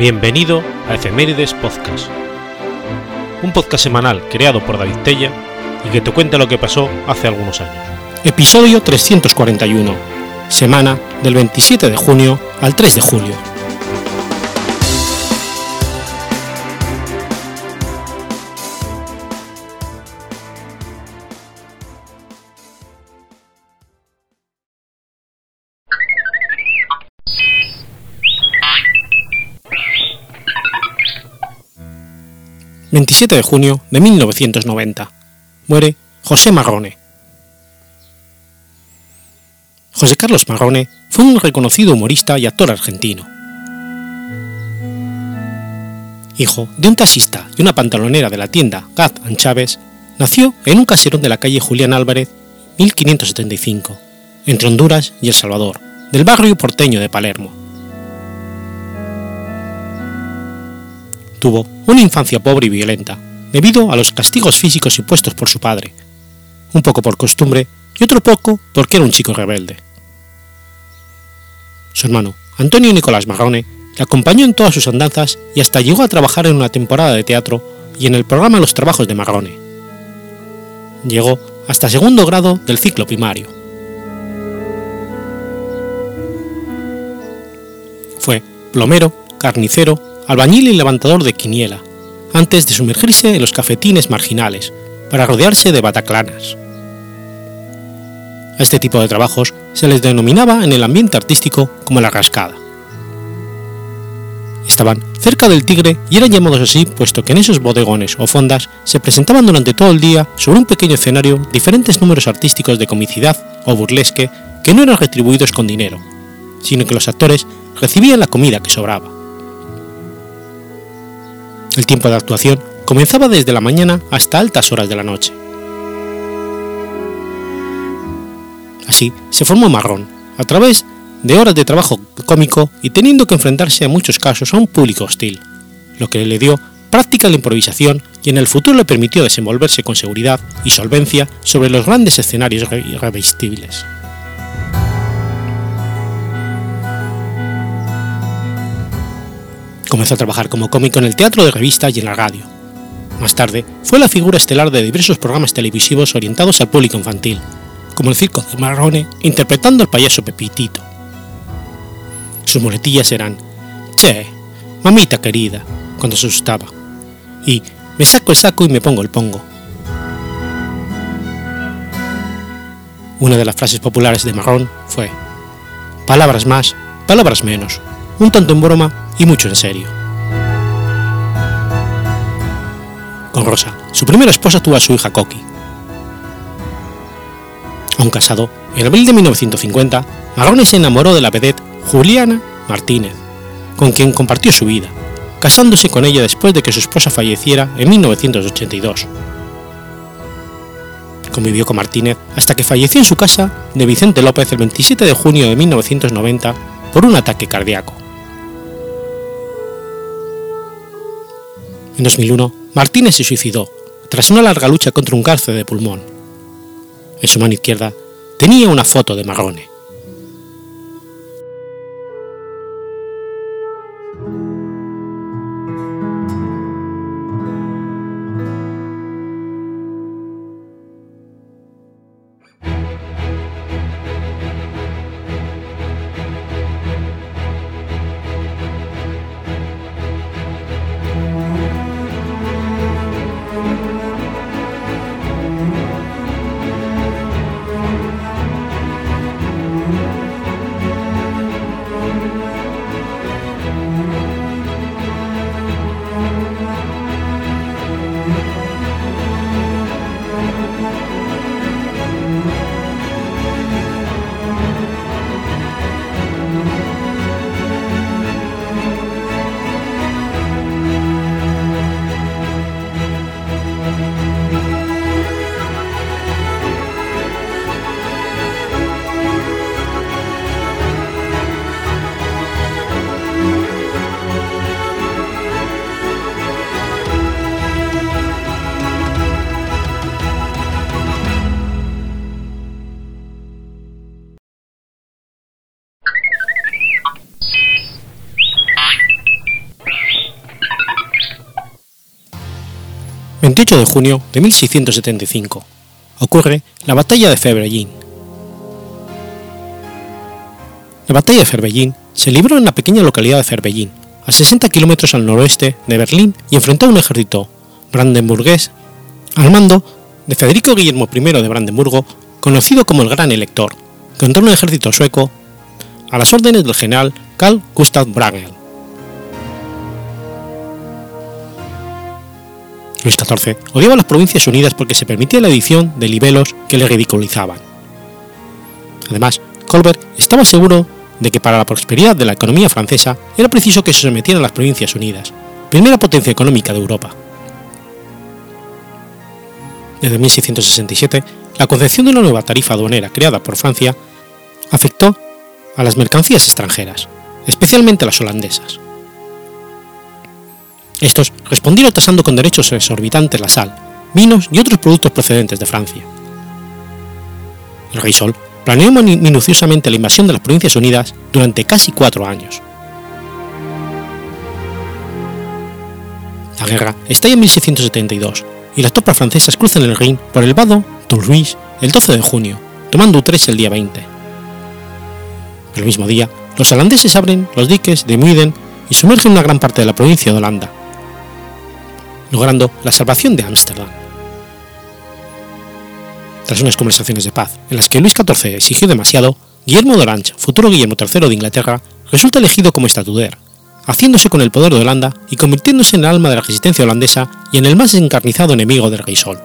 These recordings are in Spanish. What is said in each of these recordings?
Bienvenido a Efemérides Podcast, un podcast semanal creado por David Tella y que te cuenta lo que pasó hace algunos años. Episodio 341, semana del 27 de junio al 3 de julio. 27 de junio de 1990. Muere José Marrone. José Carlos Marrone fue un reconocido humorista y actor argentino. Hijo de un taxista y una pantalonera de la tienda Gaz Chávez, nació en un caserón de la calle Julián Álvarez, 1575, entre Honduras y El Salvador, del barrio porteño de Palermo. Tuvo una infancia pobre y violenta, debido a los castigos físicos impuestos por su padre, un poco por costumbre y otro poco porque era un chico rebelde. Su hermano, Antonio Nicolás Marrone, le acompañó en todas sus andanzas y hasta llegó a trabajar en una temporada de teatro y en el programa Los Trabajos de Marrone. Llegó hasta segundo grado del ciclo primario. Fue plomero, carnicero, albañil y levantador de quiniela, antes de sumergirse en los cafetines marginales para rodearse de bataclanas. A este tipo de trabajos se les denominaba en el ambiente artístico como la rascada. Estaban cerca del Tigre y eran llamados así puesto que en esos bodegones o fondas se presentaban durante todo el día sobre un pequeño escenario diferentes números artísticos de comicidad o burlesque que no eran retribuidos con dinero, sino que los actores recibían la comida que sobraba. El tiempo de actuación comenzaba desde la mañana hasta altas horas de la noche. Así se formó Marrón, a través de horas de trabajo cómico y teniendo que enfrentarse en muchos casos a un público hostil, lo que le dio práctica de la improvisación y en el futuro le permitió desenvolverse con seguridad y solvencia sobre los grandes escenarios irresistibles. Comenzó a trabajar como cómico en el teatro de revista y en la radio. Más tarde, fue la figura estelar de diversos programas televisivos orientados al público infantil, como el Circo de Marrone interpretando al payaso Pepitito. Sus muletillas eran Che, mamita querida, cuando se asustaba, y me saco el saco y me pongo el pongo. Una de las frases populares de Marrón fue Palabras más, palabras menos, un tanto en broma y mucho en serio. Con Rosa, su primera esposa tuvo a su hija Coqui. Aún casado, en abril de 1950, Marrone se enamoró de la vedette Juliana Martínez, con quien compartió su vida, casándose con ella después de que su esposa falleciera en 1982. Convivió con Martínez hasta que falleció en su casa de Vicente López el 27 de junio de 1990 por un ataque cardíaco. En 2001, Martínez se suicidó tras una larga lucha contra un cáncer de pulmón. En su mano izquierda tenía una foto de Marrone. 28 de junio de 1675. Ocurre la batalla de Febellín. La batalla de Febellín se libró en la pequeña localidad de Febellín, a 60 kilómetros al noroeste de Berlín y enfrentó a un ejército brandenburgués al mando de Federico Guillermo I de Brandenburgo, conocido como el Gran Elector, contra un ejército sueco a las órdenes del general Carl Gustav Wrangel. Luis XIV odiaba a las Provincias Unidas porque se permitía la edición de libelos que le ridiculizaban. Además, Colbert estaba seguro de que para la prosperidad de la economía francesa era preciso que se sometieran a las Provincias Unidas, primera potencia económica de Europa. Desde 1667, la concepción de una nueva tarifa aduanera creada por Francia afectó a las mercancías extranjeras, especialmente las holandesas. Estos respondieron tasando con derechos exorbitantes la sal, vinos y otros productos procedentes de Francia. El rey Sol planeó minuciosamente la invasión de las Provincias Unidas durante casi cuatro años. La guerra estalla en 1672 y las tropas francesas cruzan el Rin por el vado Toulouse el 12 de junio, tomando Utrecht el día 20. El mismo día, los holandeses abren los diques de Muiden y sumergen una gran parte de la provincia de Holanda, logrando la salvación de Ámsterdam. Tras unas conversaciones de paz en las que Luis XIV exigió demasiado, Guillermo de Orange, futuro Guillermo III de Inglaterra, resulta elegido como estatuder, haciéndose con el poder de Holanda y convirtiéndose en el alma de la resistencia holandesa y en el más encarnizado enemigo del rey Sol.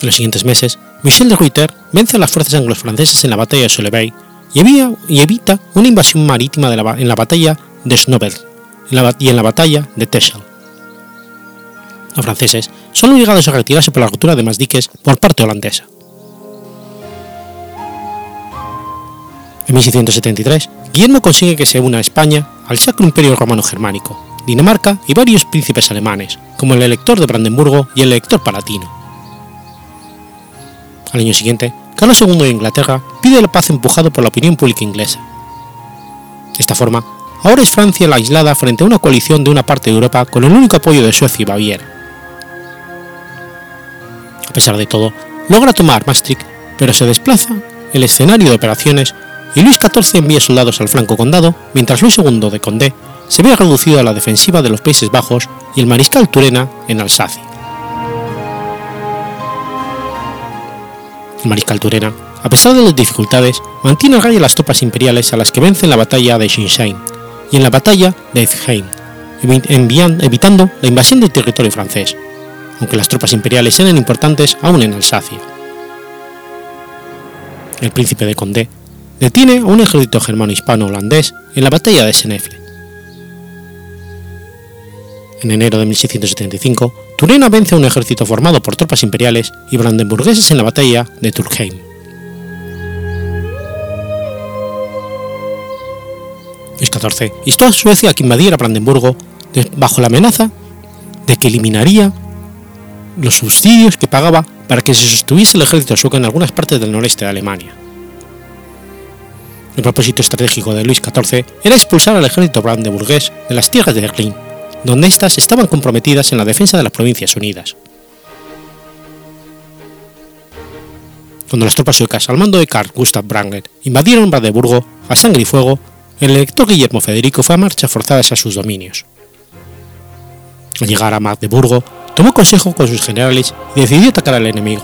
En los siguientes meses, Michel de Ruyter vence a las fuerzas anglo-francesas en la batalla de Soleil y, evita una invasión marítima en la batalla de Schnovel y en la batalla de Texel los franceses son obligados a retirarse por la ruptura de más diques por parte holandesa. En 1673, Guillermo consigue que se una España al Sacro Imperio Romano Germánico, Dinamarca y varios príncipes alemanes, como el elector de Brandenburgo y el elector palatino. Al año siguiente, Carlos II de Inglaterra pide la paz empujado por la opinión pública inglesa. De esta forma, ahora es Francia la aislada frente a una coalición de una parte de Europa con el único apoyo de Suecia y Baviera. A pesar de todo, logra tomar Maastricht, pero se desplaza el escenario de operaciones y Luis XIV envía soldados al flanco condado, mientras Luis II de Condé se ve reducido a la defensiva de los Países Bajos y el mariscal Turena en Alsacia. El mariscal Turena, a pesar de las dificultades, mantiene a raya las tropas imperiales a las que vence en la batalla de Sinsheim y en la batalla de Etzheim, evitando la invasión del territorio francés, aunque las tropas imperiales eran importantes aún en Alsacia. El príncipe de Condé detiene a un ejército germano-hispano-holandés en la batalla de Senefle. En enero de 1675, Turena vence a un ejército formado por tropas imperiales y brandenburgueses en la batalla de Turkheim. Luis XIV instó a Suecia a que invadiera Brandenburgo bajo la amenaza de que eliminaría los subsidios que pagaba para que se sostuviese el ejército sueco en algunas partes del noreste de Alemania. El propósito estratégico de Luis XIV era expulsar al ejército brandeburgués de las tierras de Berlín, donde éstas estaban comprometidas en la defensa de las Provincias Unidas. Cuando las tropas suecas al mando de Carl Gustav Wrangel invadieron Brandeburgo a sangre y fuego, el elector Guillermo Federico fue a marcha forzadas a sus dominios. Al llegar a Magdeburgo, tomó consejo con sus generales y decidió atacar al enemigo,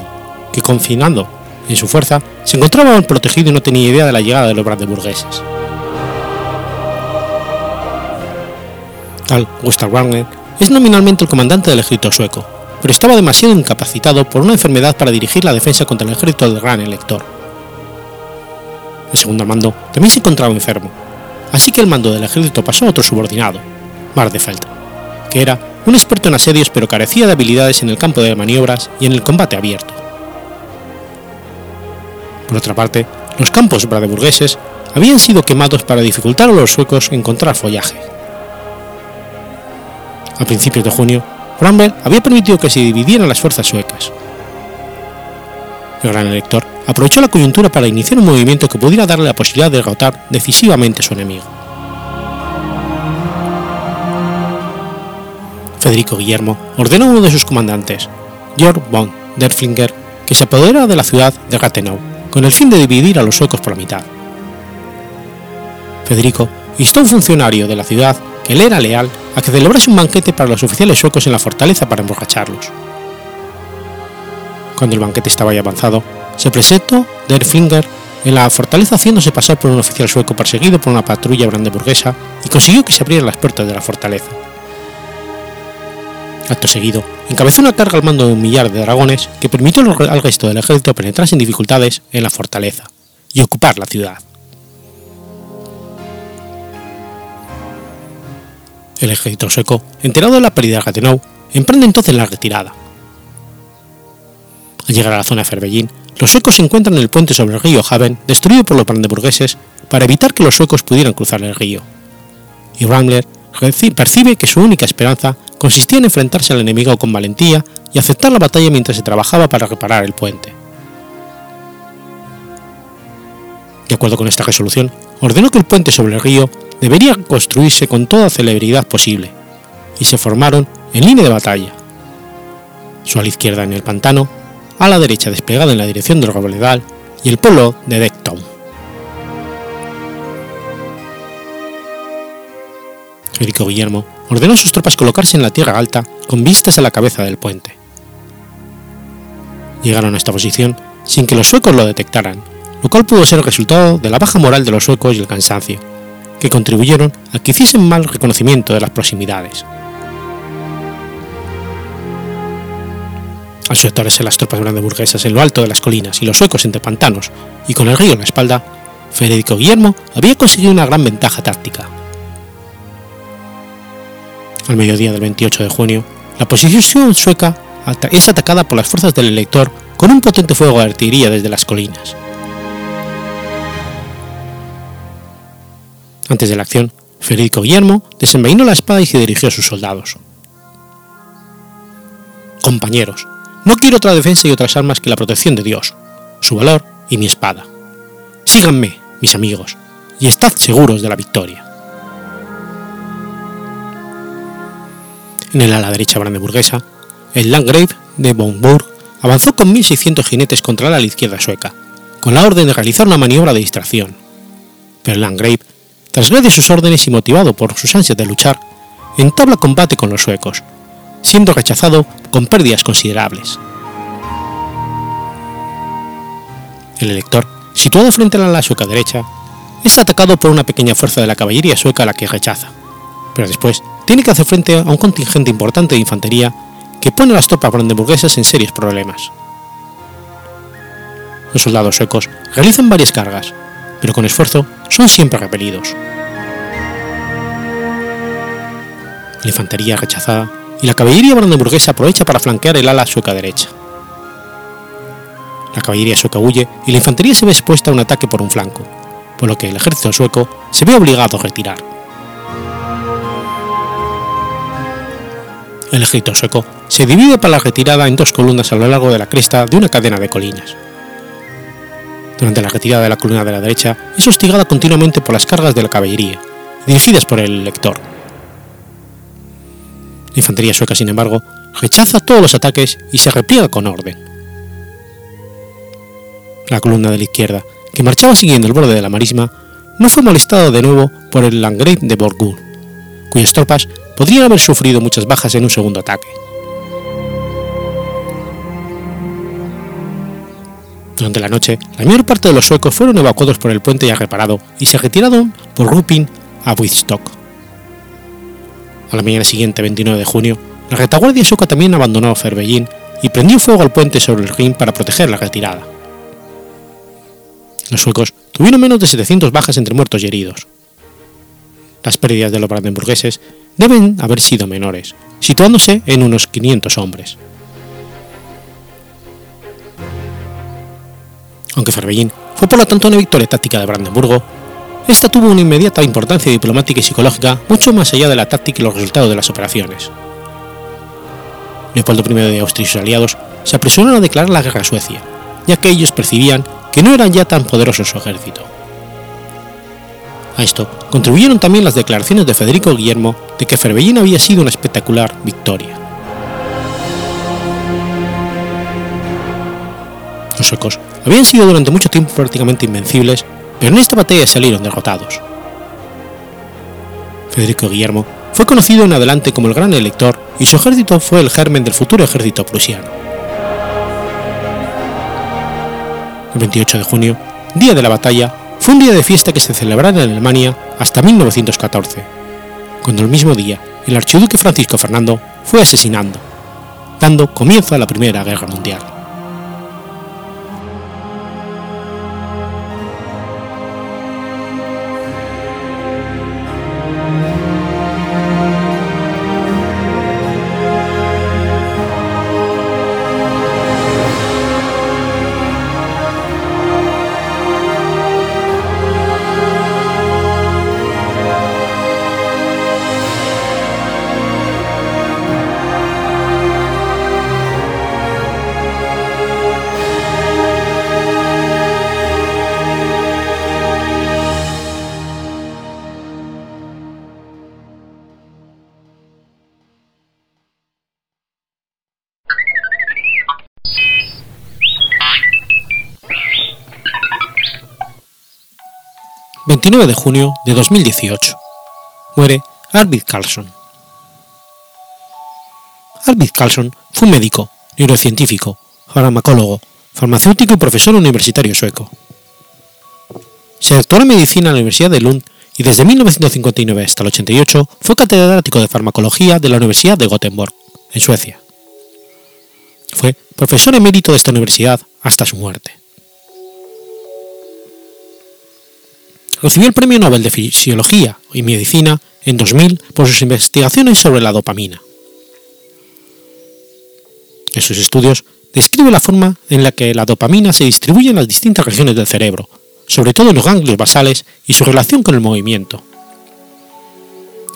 que confinando en su fuerza, se encontraba protegido y no tenía idea de la llegada de los brandeburgueses. Tal Gustav Wagner es nominalmente el comandante del ejército sueco, pero estaba demasiado incapacitado por una enfermedad para dirigir la defensa contra el ejército del gran elector. El segundo al mando también se encontraba enfermo, así que el mando del ejército pasó a otro subordinado, Mardefeld, que era un experto en asedios pero carecía de habilidades en el campo de maniobras y en el combate abierto. Por otra parte, los campos bradeburgueses habían sido quemados para dificultar a los suecos encontrar follaje. A principios de junio, Bramble había permitido que se dividieran las fuerzas suecas. El gran elector aprovechó la coyuntura para iniciar un movimiento que pudiera darle la posibilidad de derrotar decisivamente a su enemigo. Federico Guillermo ordenó a uno de sus comandantes, Georg von der Flinger, que se apoderara de la ciudad de Rathenau, con el fin de dividir a los suecos por la mitad. Federico instó a un funcionario de la ciudad que le era leal a que celebrase un banquete para los oficiales suecos en la fortaleza para emborracharlos. Cuando el banquete estaba ya avanzado, se presentó Der Flinger en la fortaleza haciéndose pasar por un oficial sueco perseguido por una patrulla brandeburguesa y consiguió que se abrieran las puertas de la fortaleza. Acto seguido, encabezó una carga al mando de un millar de dragones que permitió al resto del ejército penetrar sin dificultades en la fortaleza y ocupar la ciudad. El ejército sueco, enterado de la pérdida de Rathenau, emprende entonces la retirada. Al llegar a la zona de Ferbellín, los suecos se encuentran en el puente sobre el río Haven, destruido por los brandeburgueses, para evitar que los suecos pudieran cruzar el río. Y Ramler percibe que su única esperanza consistía en enfrentarse al enemigo con valentía y aceptar la batalla mientras se trabajaba para reparar el puente. De acuerdo con esta resolución, ordenó que el puente sobre el río debería construirse con toda celeridad posible, y se formaron en línea de batalla. Su ala izquierda en el pantano, a la derecha desplegada en la dirección del Robledal y el pueblo de Decktown. Federico Guillermo ordenó a sus tropas colocarse en la tierra alta con vistas a la cabeza del puente. Llegaron a esta posición sin que los suecos lo detectaran, lo cual pudo ser el resultado de la baja moral de los suecos y el cansancio, que contribuyeron a que hiciesen mal reconocimiento de las proximidades. Al sujetarse las tropas brandeburguesas en lo alto de las colinas y los suecos entre pantanos y con el río en la espalda, Federico Guillermo había conseguido una gran ventaja táctica. Al mediodía del 28 de junio, la posición sueca es atacada por las fuerzas del elector con un potente fuego de artillería desde las colinas. Antes de la acción, Federico Guillermo desenvainó la espada y se dirigió a sus soldados. Compañeros, no quiero otra defensa y otras armas que la protección de Dios, su valor y mi espada. Síganme, mis amigos, y estad seguros de la victoria. En el ala derecha brandeburguesa, el Landgrave de Bonburg avanzó con 1.600 jinetes contra la ala izquierda sueca, con la orden de realizar una maniobra de distracción. Pero el Landgrave transgrede sus órdenes y motivado por sus ansias de luchar, entabla combate con los suecos, siendo rechazado con pérdidas considerables. El elector, situado frente a la sueca derecha, es atacado por una pequeña fuerza de la caballería sueca a la que rechaza, pero después tiene que hacer frente a un contingente importante de infantería que pone a las tropas brandeburguesas en serios problemas. Los soldados suecos realizan varias cargas, pero con esfuerzo son siempre repelidos. La infantería rechazada y la caballería brandeburguesa aprovecha para flanquear el ala sueca derecha. La caballería sueca huye y la infantería se ve expuesta a un ataque por un flanco, por lo que el ejército sueco se ve obligado a retirar. El ejército sueco se divide para la retirada en dos columnas a lo largo de la cresta de una cadena de colinas. Durante la retirada de la columna de la derecha es hostigada continuamente por las cargas de la caballería, dirigidas por el elector. Infantería sueca, sin embargo, rechaza todos los ataques y se repliega con orden. La columna de la izquierda, que marchaba siguiendo el borde de la marisma, no fue molestada de nuevo por el Landgrave de Borgur, cuyas tropas podrían haber sufrido muchas bajas en un segundo ataque. Durante la noche, la mayor parte de los suecos fueron evacuados por el puente ya reparado y se retiraron por Rupin a Wittstock. A la mañana siguiente, 29 de junio, la retaguardia sueca también abandonó Ferbellín y prendió fuego al puente sobre el Rin para proteger la retirada. Los suecos tuvieron menos de 700 bajas entre muertos y heridos. Las pérdidas de los brandenburgueses deben haber sido menores, situándose en unos 500 hombres. Aunque Ferbellín fue por lo tanto una victoria táctica de Brandenburgo, esta tuvo una inmediata importancia diplomática y psicológica mucho más allá de la táctica y los resultados de las operaciones. Leopoldo I de Austria y sus aliados se apresuraron a declarar la guerra a Suecia, ya que ellos percibían que no eran ya tan poderosos su ejército. A esto contribuyeron también las declaraciones de Federico Guillermo de que Ferbellín había sido una espectacular victoria. Los suecos habían sido durante mucho tiempo prácticamente invencibles, pero en esta batalla salieron derrotados. Federico Guillermo fue conocido en adelante como el Gran Elector y su ejército fue el germen del futuro ejército prusiano. El 28 de junio, día de la batalla, fue un día de fiesta que se celebrara en Alemania hasta 1914, cuando el mismo día el archiduque Francisco Fernando fue asesinado, dando comienzo a la Primera Guerra Mundial. 29 de junio de 2018. Muere Arvid Carlson. Arvid Carlson fue médico, neurocientífico, farmacólogo, farmacéutico y profesor universitario sueco. Se doctoró en medicina en la Universidad de Lund y desde 1959 hasta el 88 fue catedrático de farmacología de la Universidad de Gothenburg, en Suecia. Fue profesor emérito de esta universidad hasta su muerte. Recibió el Premio Nobel de Fisiología y Medicina en 2000 por sus investigaciones sobre la dopamina. En sus estudios describe la forma en la que la dopamina se distribuye en las distintas regiones del cerebro, sobre todo en los ganglios basales y su relación con el movimiento.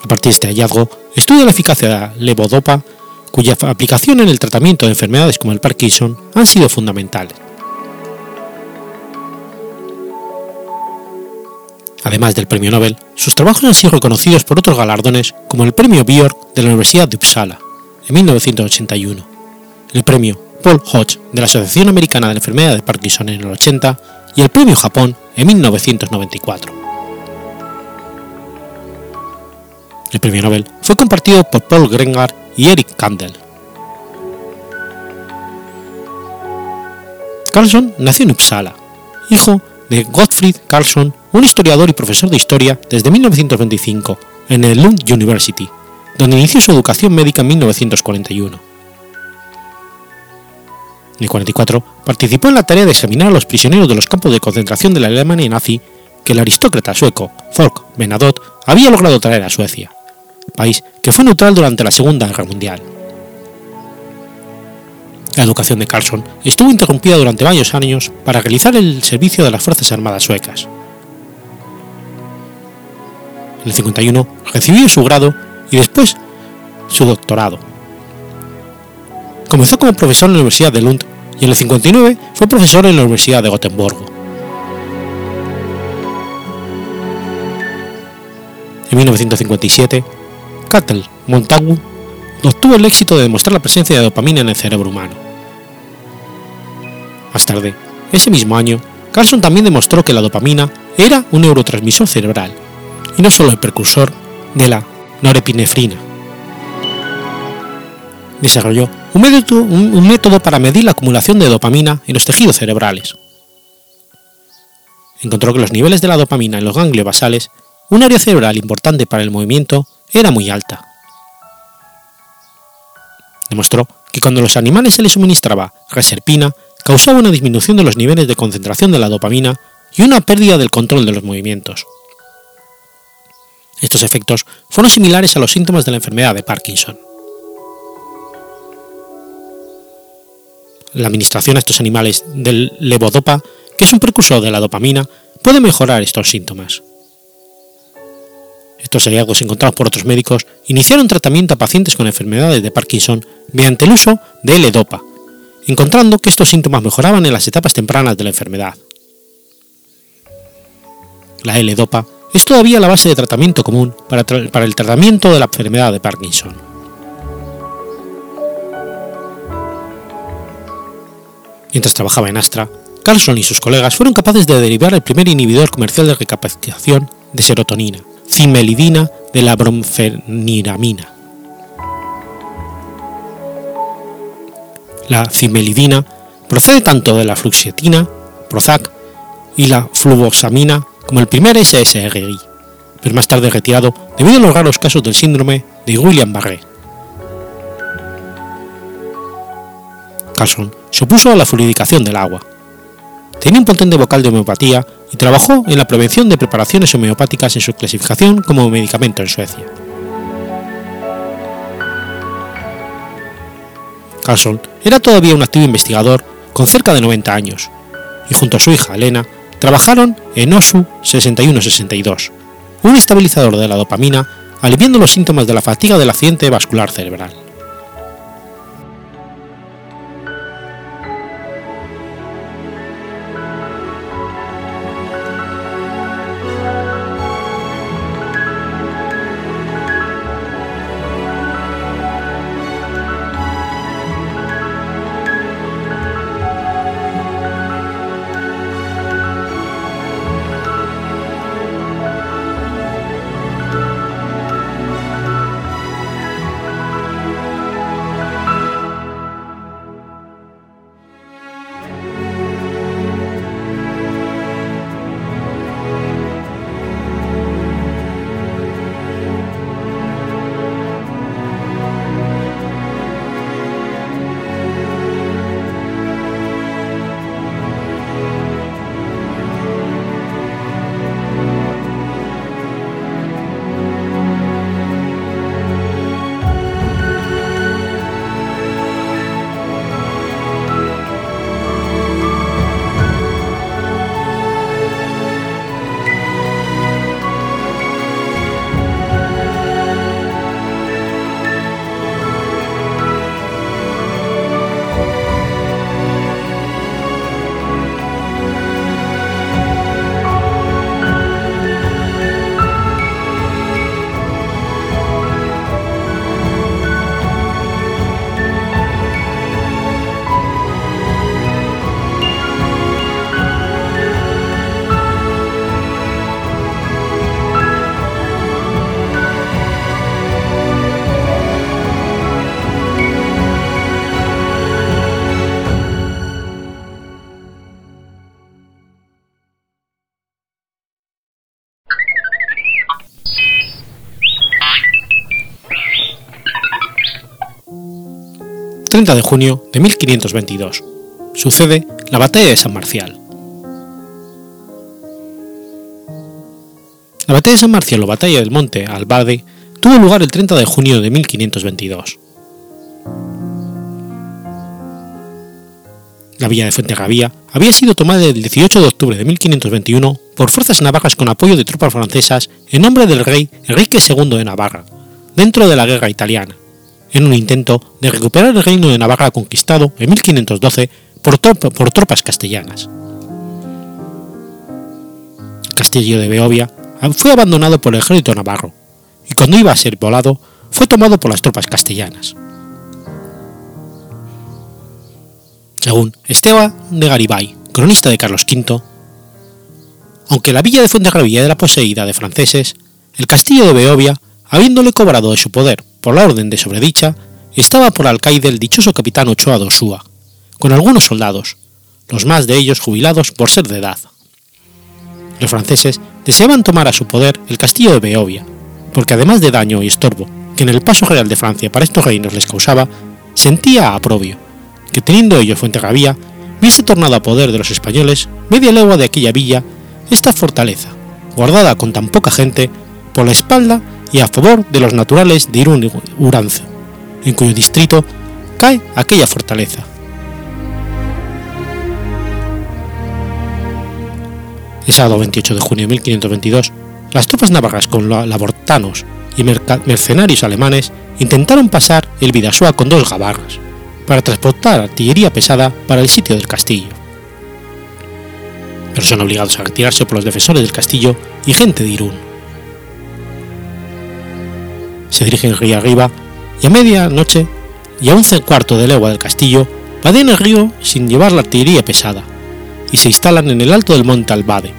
A partir de este hallazgo, estudia la eficacia de la levodopa, cuya aplicación en el tratamiento de enfermedades como el Parkinson han sido fundamentales. Además del premio Nobel, sus trabajos han sido reconocidos por otros galardones como el premio Björk de la Universidad de Uppsala en 1981, el premio Paul Hodge de la Asociación Americana de la Enfermedad de Parkinson en el 80 y el premio Japón en 1994. El premio Nobel fue compartido por Paul Greengard y Eric Kandel. Carlson nació en Uppsala, hijo de Gottfried Carlson un historiador y profesor de historia desde 1925 en el Lund University, donde inició su educación médica en 1941. En el 44 participó en la tarea de examinar a los prisioneros de los campos de concentración de la Alemania nazi que el aristócrata sueco Folk Bernadotte había logrado traer a Suecia, país que fue neutral durante la Segunda Guerra Mundial. La educación de Carlson estuvo interrumpida durante varios años para realizar el servicio de las Fuerzas Armadas suecas. En el 51 recibió su grado y después su doctorado. Comenzó como profesor en la Universidad de Lund y en el 59 fue profesor en la Universidad de Gotemburgo. En 1957, Cattell Montagu obtuvo el éxito de demostrar la presencia de dopamina en el cerebro humano. Más tarde, ese mismo año, Carlson también demostró que la dopamina era un neurotransmisor cerebral y no solo el precursor de la norepinefrina. Desarrolló un método, para medir la acumulación de dopamina en los tejidos cerebrales. Encontró que los niveles de la dopamina en los ganglios basales, un área cerebral importante para el movimiento, era muy alta. Demostró que cuando los animales se les suministraba reserpina, causaba una disminución de los niveles de concentración de la dopamina y una pérdida del control de los movimientos. Estos efectos fueron similares a los síntomas de la enfermedad de Parkinson. La administración a estos animales del levodopa, que es un precursor de la dopamina, puede mejorar estos síntomas. Estos hallazgos encontrados por otros médicos iniciaron tratamiento a pacientes con enfermedades de Parkinson mediante el uso de L-Dopa, encontrando que estos síntomas mejoraban en las etapas tempranas de la enfermedad. La L-Dopa es todavía la base de tratamiento común para, el tratamiento de la enfermedad de Parkinson. Mientras trabajaba en Astra, Carlson y sus colegas fueron capaces de derivar el primer inhibidor comercial de recapacitación de serotonina, cimelidina de la bromfeniramina. La cimelidina procede tanto de la fluoxetina, Prozac, y la fluvoxamina como el primer SSRI, pero más tarde retirado debido a los raros casos del síndrome de William-Barré. Carlson se opuso a la fluidificación del agua. Tenía un potente vocal de homeopatía y trabajó en la prevención de preparaciones homeopáticas en su clasificación como medicamento en Suecia. Carlson era todavía un activo investigador con cerca de 90 años, y junto a su hija Elena trabajaron en OSU 6162, un estabilizador de la dopamina aliviando los síntomas de la fatiga del accidente vascular cerebral. 30 de junio de 1522. Sucede la batalla de San Marcial. La batalla de San Marcial o batalla del Monte Albade tuvo lugar el 30 de junio de 1522. La villa de Fuenterrabía había sido tomada el 18 de octubre de 1521 por fuerzas navarras con apoyo de tropas francesas en nombre del rey Enrique II de Navarra, dentro de la guerra italiana, en un intento de recuperar el reino de Navarra conquistado en 1512 por, tropas castellanas. El castillo de Beovia fue abandonado por el ejército navarro y cuando iba a ser volado fue tomado por las tropas castellanas. Según Esteban de Garibay, cronista de Carlos V, aunque la villa de Fuenterrabía era poseída de franceses, el castillo de Beovia, habiéndole cobrado de su poder por la orden de sobredicha, estaba por alcaide el dichoso capitán Ochoa de Osúa, con algunos soldados, los más de ellos jubilados por ser de edad. Los franceses deseaban tomar a su poder el castillo de Beovia, porque además de daño y estorbo que en el paso real de Francia para estos reinos les causaba, sentía aprobio, que teniendo ellos Fuenterrabía, viese tornado a poder de los españoles media legua de aquella villa esta fortaleza, guardada con tan poca gente, por la espalda y a favor de los naturales de Irún Uranzo, en cuyo distrito cae aquella fortaleza. El sábado 28 de junio de 1522, las tropas navarras con labortanos y mercenarios alemanes intentaron pasar el Vidasoa con dos gabarras, para transportar artillería pesada para el sitio del castillo. Pero son obligados a retirarse por los defensores del castillo y gente de Irún se dirigen río arriba y a media noche y a un cuarto de legua del castillo vadean el río sin llevar la artillería pesada y se instalan en el alto del monte Albade,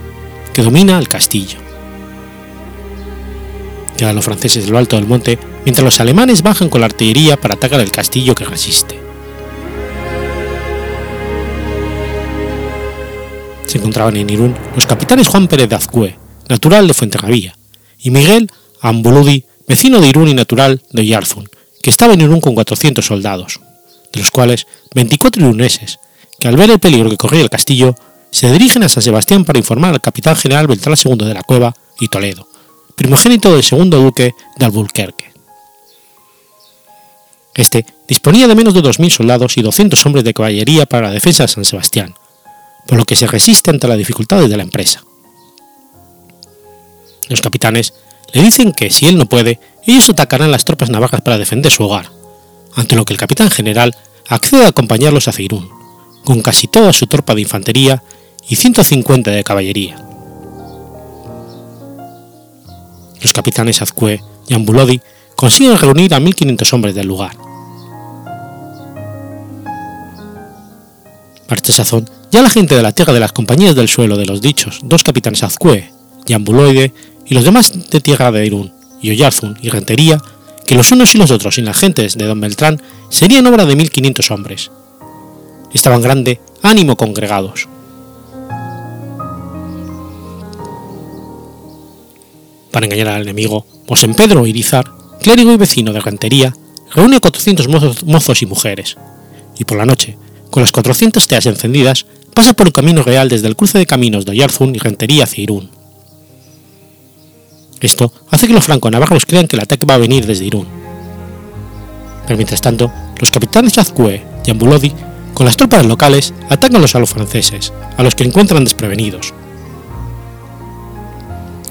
que domina el castillo. Llegan los franceses de lo alto del monte mientras los alemanes bajan con la artillería para atacar el castillo que resiste. Se encontraban en Irún los capitanes Juan Pérez de Azcue, natural de Fuenterrabía, y Miguel Ambuludi, vecino de Irún y natural de Yarzun, que estaba en Irún con 400 soldados, de los cuales 24 iruneses, que al ver el peligro que corría el castillo, se dirigen a San Sebastián para informar al capitán general Beltrán II de la Cueva y Toledo, primogénito del segundo duque de Albuquerque. Este disponía de menos de 2.000 soldados y 200 hombres de caballería para la defensa de San Sebastián, por lo que se resiste ante las dificultades de la empresa. Los capitanes le dicen que si él no puede, ellos atacarán las tropas navarras para defender su hogar, ante lo que el capitán general accede a acompañarlos a Ceirún, con casi toda su tropa de infantería y 150 de caballería. Los capitanes Azcue y Ambulodi consiguen reunir a 1.500 hombres del lugar. Para este sazón, ya la gente de la tierra de las compañías del suelo de los dichos dos capitanes Azcue y Ambuloide y los demás de tierra de Irún, y Oyarzun y Rentería, que los unos y los otros sin las gentes de Don Beltrán serían obra de 1.500 hombres. Estaban grande ánimo congregados. Para engañar al enemigo, Mosén Pedro Irizar, clérigo y vecino de Rentería, reúne a 400 mozos, y mujeres, y por la noche, con las 400 teas encendidas, pasa por el camino real desde el cruce de caminos de Oyarzun y Rentería hacia Irún. Esto hace que los franco-navarros crean que el ataque va a venir desde Irún. Pero mientras tanto, los capitanes Azcue y Ambulodi, con las tropas locales, atacan a los franceses, a los que encuentran desprevenidos.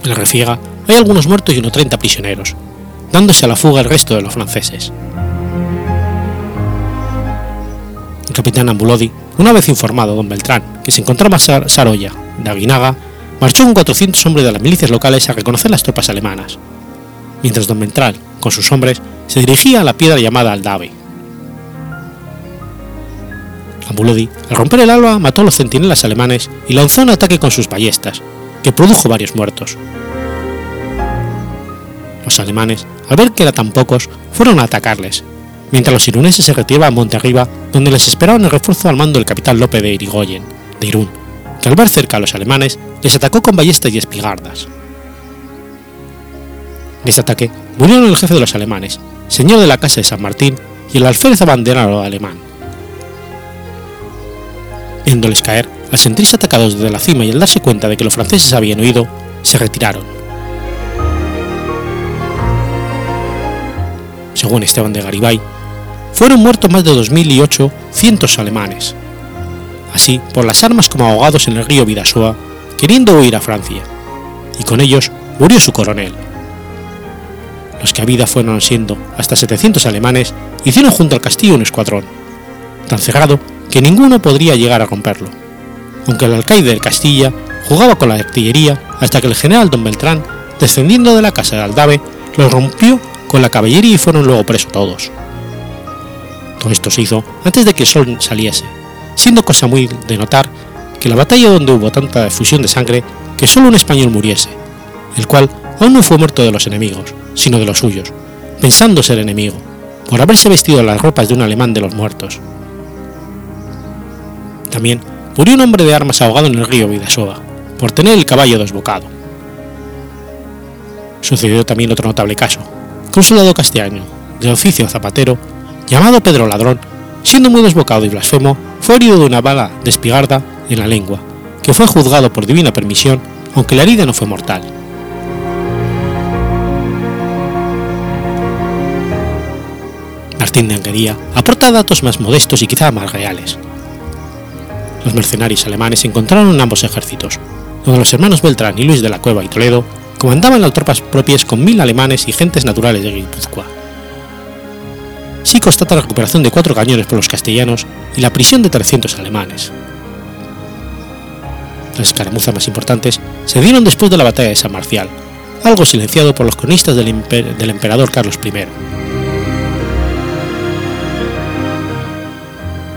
En la refiega hay algunos muertos y unos 30 prisioneros, dándose a la fuga el resto de los franceses. El capitán Ambulodi, una vez informado don Beltrán que se encontraba Saroya de Aguinaga, marchó con 400 hombres de las milicias locales a reconocer las tropas alemanas, mientras don Beltrán, con sus hombres, se dirigía a la piedra llamada Aldave. Ambulodi, al romper el alba, mató a los centinelas alemanes y lanzó un ataque con sus ballestas, que produjo varios muertos. Los alemanes, al ver que eran tan pocos, fueron a atacarles, mientras los iruneses se retiraban a monte arriba, donde les esperaban el refuerzo al mando del capitán Lope de Irigoyen, de Irún, al ver cerca a los alemanes, les atacó con ballestas y espigardas. En ese ataque murieron el jefe de los alemanes, señor de la casa de San Martín y el alférez abanderado alemán. Viéndoles caer, al sentirse atacados desde la cima y al darse cuenta de que los franceses habían huido, se retiraron. Según Esteban de Garibay, fueron muertos más de 2.800 alemanes, así por las armas como ahogados en el río Vidasoa, queriendo huir a Francia, y con ellos murió su coronel. Los que a vida fueron siendo hasta 700 alemanes hicieron junto al castillo un escuadrón, tan cerrado que ninguno podría llegar a romperlo, aunque el alcaide del Castilla jugaba con la artillería hasta que el general don Beltrán, descendiendo de la casa de Aldave, lo rompió con la caballería y fueron luego presos todos. Todo esto se hizo antes de que el sol saliese, siendo cosa muy de notar que la batalla donde hubo tanta efusión de sangre que solo un español muriese, el cual aún no fue muerto de los enemigos, sino de los suyos, pensando ser enemigo, por haberse vestido las ropas de un alemán de los muertos. También murió un hombre de armas ahogado en el río Vidasoa, por tener el caballo desbocado. Sucedió también otro notable caso, que un soldado castellano, de oficio zapatero, llamado Pedro Ladrón, siendo muy desbocado y blasfemo, fue herido de una bala de espigarda en la lengua, que fue juzgado por divina permisión, aunque la herida no fue mortal. Martín de Anguería aporta datos más modestos y quizá más reales. Los mercenarios alemanes se encontraron en ambos ejércitos, donde los hermanos Beltrán y Luis de la Cueva y Toledo comandaban las tropas propias con mil alemanes y gentes naturales de Guipúzcoa. Sí constata la recuperación de cuatro cañones por los castellanos y la prisión de 300 alemanes. Las escaramuzas más importantes se dieron después de la batalla de San Marcial, algo silenciado por los cronistas del, del emperador Carlos I.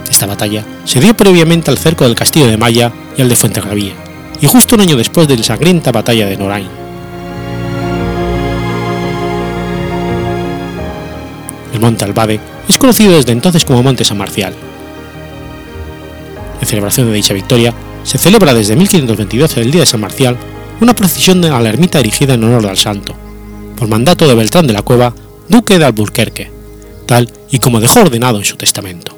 Esta batalla se dio previamente al cerco del castillo de Maya y al de Fuenterrabía, y justo un año después de la sangrienta batalla de Norain. El monte Albade es conocido desde entonces como Monte San Marcial. En celebración de dicha victoria, se celebra desde 1522 el Día de San Marcial una procesión a la ermita erigida en honor al santo, por mandato de Beltrán de la Cueva, duque de Alburquerque, tal y como dejó ordenado en su testamento.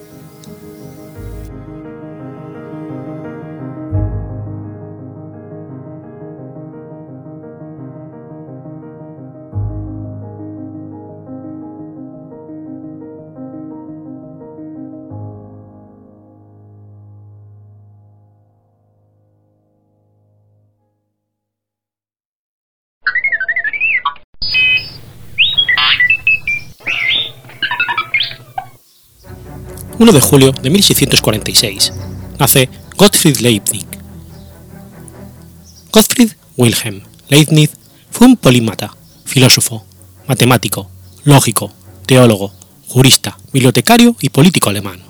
...1 de julio de 1646, nace Gottfried Leibniz. Gottfried Wilhelm Leibniz fue un polímata, filósofo, matemático, lógico, teólogo, jurista, bibliotecario y político alemán.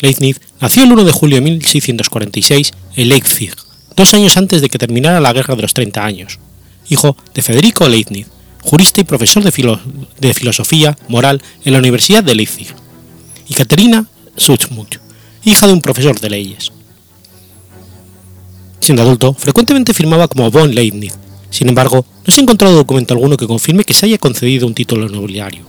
Leibniz nació el 1 de julio de 1646 en Leipzig, dos años antes de que terminara la Guerra de los Treinta Años, hijo de Federico Leibniz, jurista y profesor de, filosofía moral en la Universidad de Leipzig, y Caterina Suchmuth, hija de un profesor de leyes. Siendo adulto, frecuentemente firmaba como von Leibniz, sin embargo, no se ha encontrado documento alguno que confirme que se haya concedido un título nobiliario.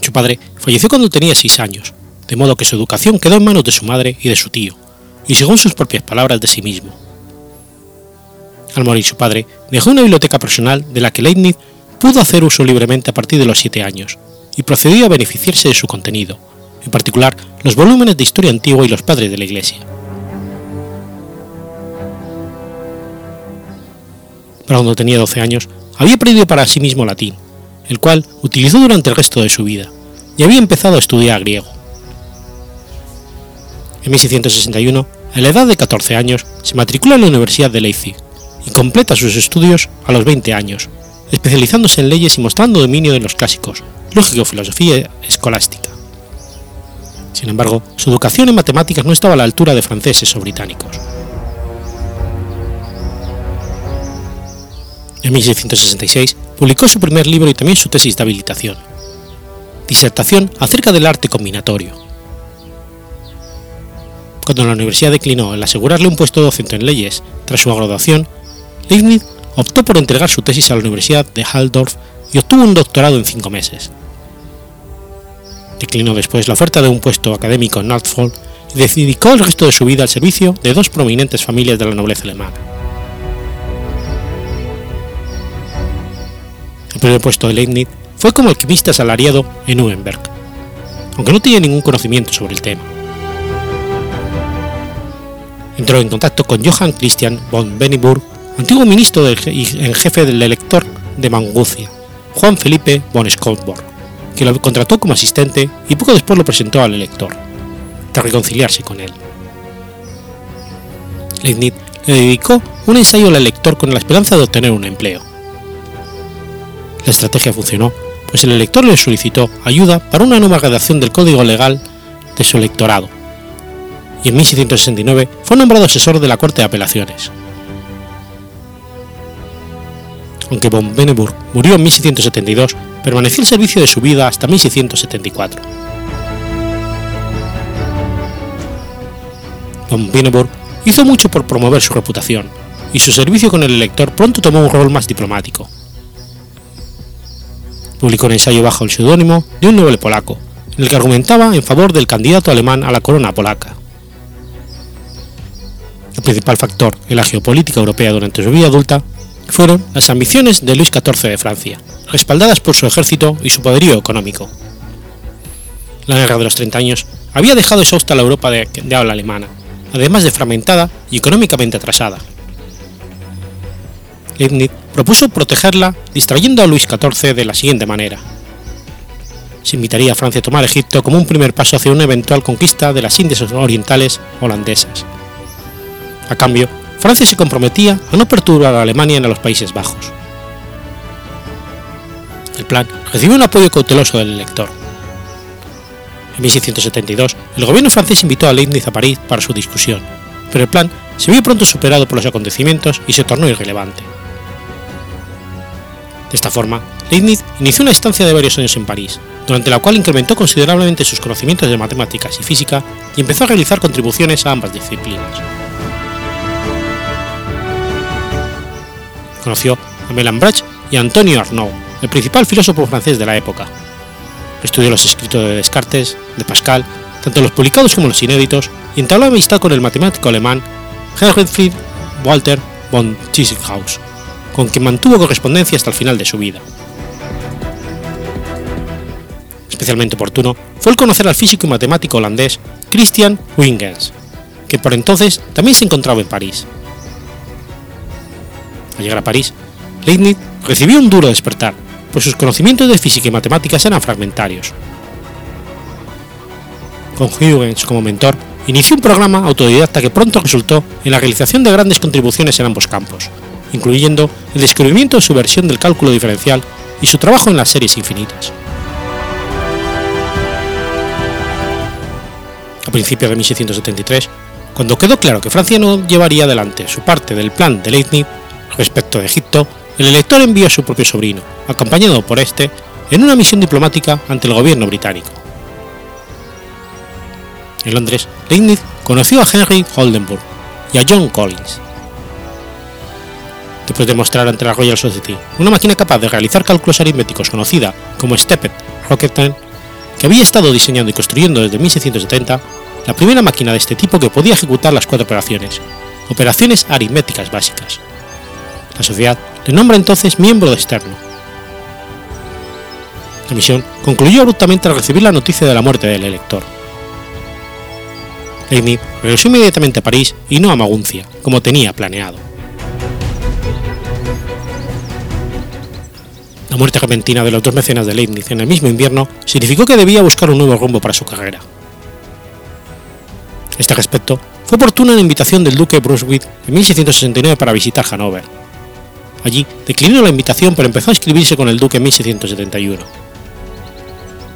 Su padre falleció cuando tenía 6 años, de modo que su educación quedó en manos de su madre y de su tío, y según sus propias palabras de sí mismo. Al morir su padre, dejó una biblioteca personal de la que Leibniz pudo hacer uso libremente a partir de los 7 años, y procedió a beneficiarse de su contenido, en particular los volúmenes de historia antigua y los padres de la Iglesia. Para cuando tenía 12 años, había aprendido para sí mismo latín, el cual utilizó durante el resto de su vida, y había empezado a estudiar griego. En 1661, a la edad de 14 años, se matricula en la Universidad de Leipzig y completa sus estudios a los 20 años, especializándose en leyes y mostrando dominio de los clásicos, lógica, filosofía escolástica. Sin embargo, su educación en matemáticas no estaba a la altura de franceses o británicos. En 1666 publicó su primer libro y también su tesis de habilitación, disertación acerca del arte combinatorio. Cuando la universidad declinó el asegurarle un puesto docente en leyes tras su graduación, Leibniz optó por entregar su tesis a la Universidad de Haldorf y obtuvo un doctorado en cinco meses. Declinó después la oferta de un puesto académico en Norfolk y dedicó el resto de su vida al servicio de dos prominentes familias de la nobleza alemana. El primer puesto de Leibniz fue como alquimista asalariado en Nuremberg, aunque no tenía ningún conocimiento sobre el tema. Entró en contacto con Johann Christian von Benneburg, antiguo ministro y en jefe del elector de Mangucia, Juan Felipe von Scottborg, que lo contrató como asistente y poco después lo presentó al elector, tras reconciliarse con él. Leibniz le dedicó un ensayo al elector con la esperanza de obtener un empleo. La estrategia funcionó, pues el elector le solicitó ayuda para una nueva redacción del código legal de su electorado, y en 1669 fue nombrado asesor de la Corte de Apelaciones. Aunque von Benneburg murió en 1672, permaneció al servicio de su vida hasta 1674. Von Benneburg hizo mucho por promover su reputación, y su servicio con el elector pronto tomó un rol más diplomático. Publicó un ensayo bajo el seudónimo de un noble polaco, en el que argumentaba en favor del candidato alemán a la corona polaca. El principal factor en la geopolítica europea durante su vida adulta fueron las ambiciones de Luis XIV de Francia, respaldadas por su ejército y su poderío económico. La Guerra de los Treinta Años había dejado exhausta la Europa de, de habla alemana, además de fragmentada y económicamente atrasada. Leibniz propuso protegerla distrayendo a Luis XIV de la siguiente manera. se invitaría a Francia a tomar Egipto como un primer paso hacia una eventual conquista de las Indias Orientales holandesas. A cambio, Francia se comprometía a no perturbar a Alemania en los Países Bajos. El plan recibió un apoyo cauteloso del elector. En 1672, el gobierno francés invitó a Leibniz a París para su discusión, pero el plan se vio pronto superado por los acontecimientos y se tornó irrelevante. De esta forma, Leibniz inició una estancia de varios años en París, durante la cual incrementó considerablemente sus conocimientos de matemáticas y física y empezó a realizar contribuciones a ambas disciplinas. Conoció a Melanbrach y a Antonio Arnaud, el principal filósofo francés de la época. Estudió los escritos de Descartes, de Pascal, tanto los publicados como los inéditos, y entabló amistad con el matemático alemán Heinrich Walter von Tschirhaus, con quien mantuvo correspondencia hasta el final de su vida. Especialmente oportuno fue el conocer al físico y matemático holandés Christian Huygens, que por entonces también se encontraba en París. Al llegar a París, Leibniz recibió un duro despertar, pues sus conocimientos de física y matemáticas eran fragmentarios. Con Huygens como mentor, inició un programa autodidacta que pronto resultó en la realización de grandes contribuciones en ambos campos, incluyendo el descubrimiento de su versión del cálculo diferencial y su trabajo en las series infinitas. A principios de 1673, cuando quedó claro que Francia no llevaría adelante su parte del plan de Leibniz respecto de Egipto, el elector envió a su propio sobrino, acompañado por este, en una misión diplomática ante el gobierno británico. En Londres, Leibniz conoció a Henry Oldenburg y a John Collins. Después de mostrar ante la Royal Society una máquina capaz de realizar cálculos aritméticos conocida como Stepped Rocketman, que había estado diseñando y construyendo desde 1670, la primera máquina de este tipo que podía ejecutar las cuatro operaciones, operaciones aritméticas básicas. La sociedad le nombra entonces miembro de externo. La misión concluyó abruptamente al recibir la noticia de la muerte del elector. Leibniz regresó inmediatamente a París y no a Maguncia, como tenía planeado. La muerte repentina de los dos mecenas de Leibniz en el mismo invierno significó que debía buscar un nuevo rumbo para su carrera. Este respecto, fue oportuna la invitación del duque Brunswick en 1669 para visitar Hannover. Allí declinó la invitación pero empezó a escribirse con el duque en 1671.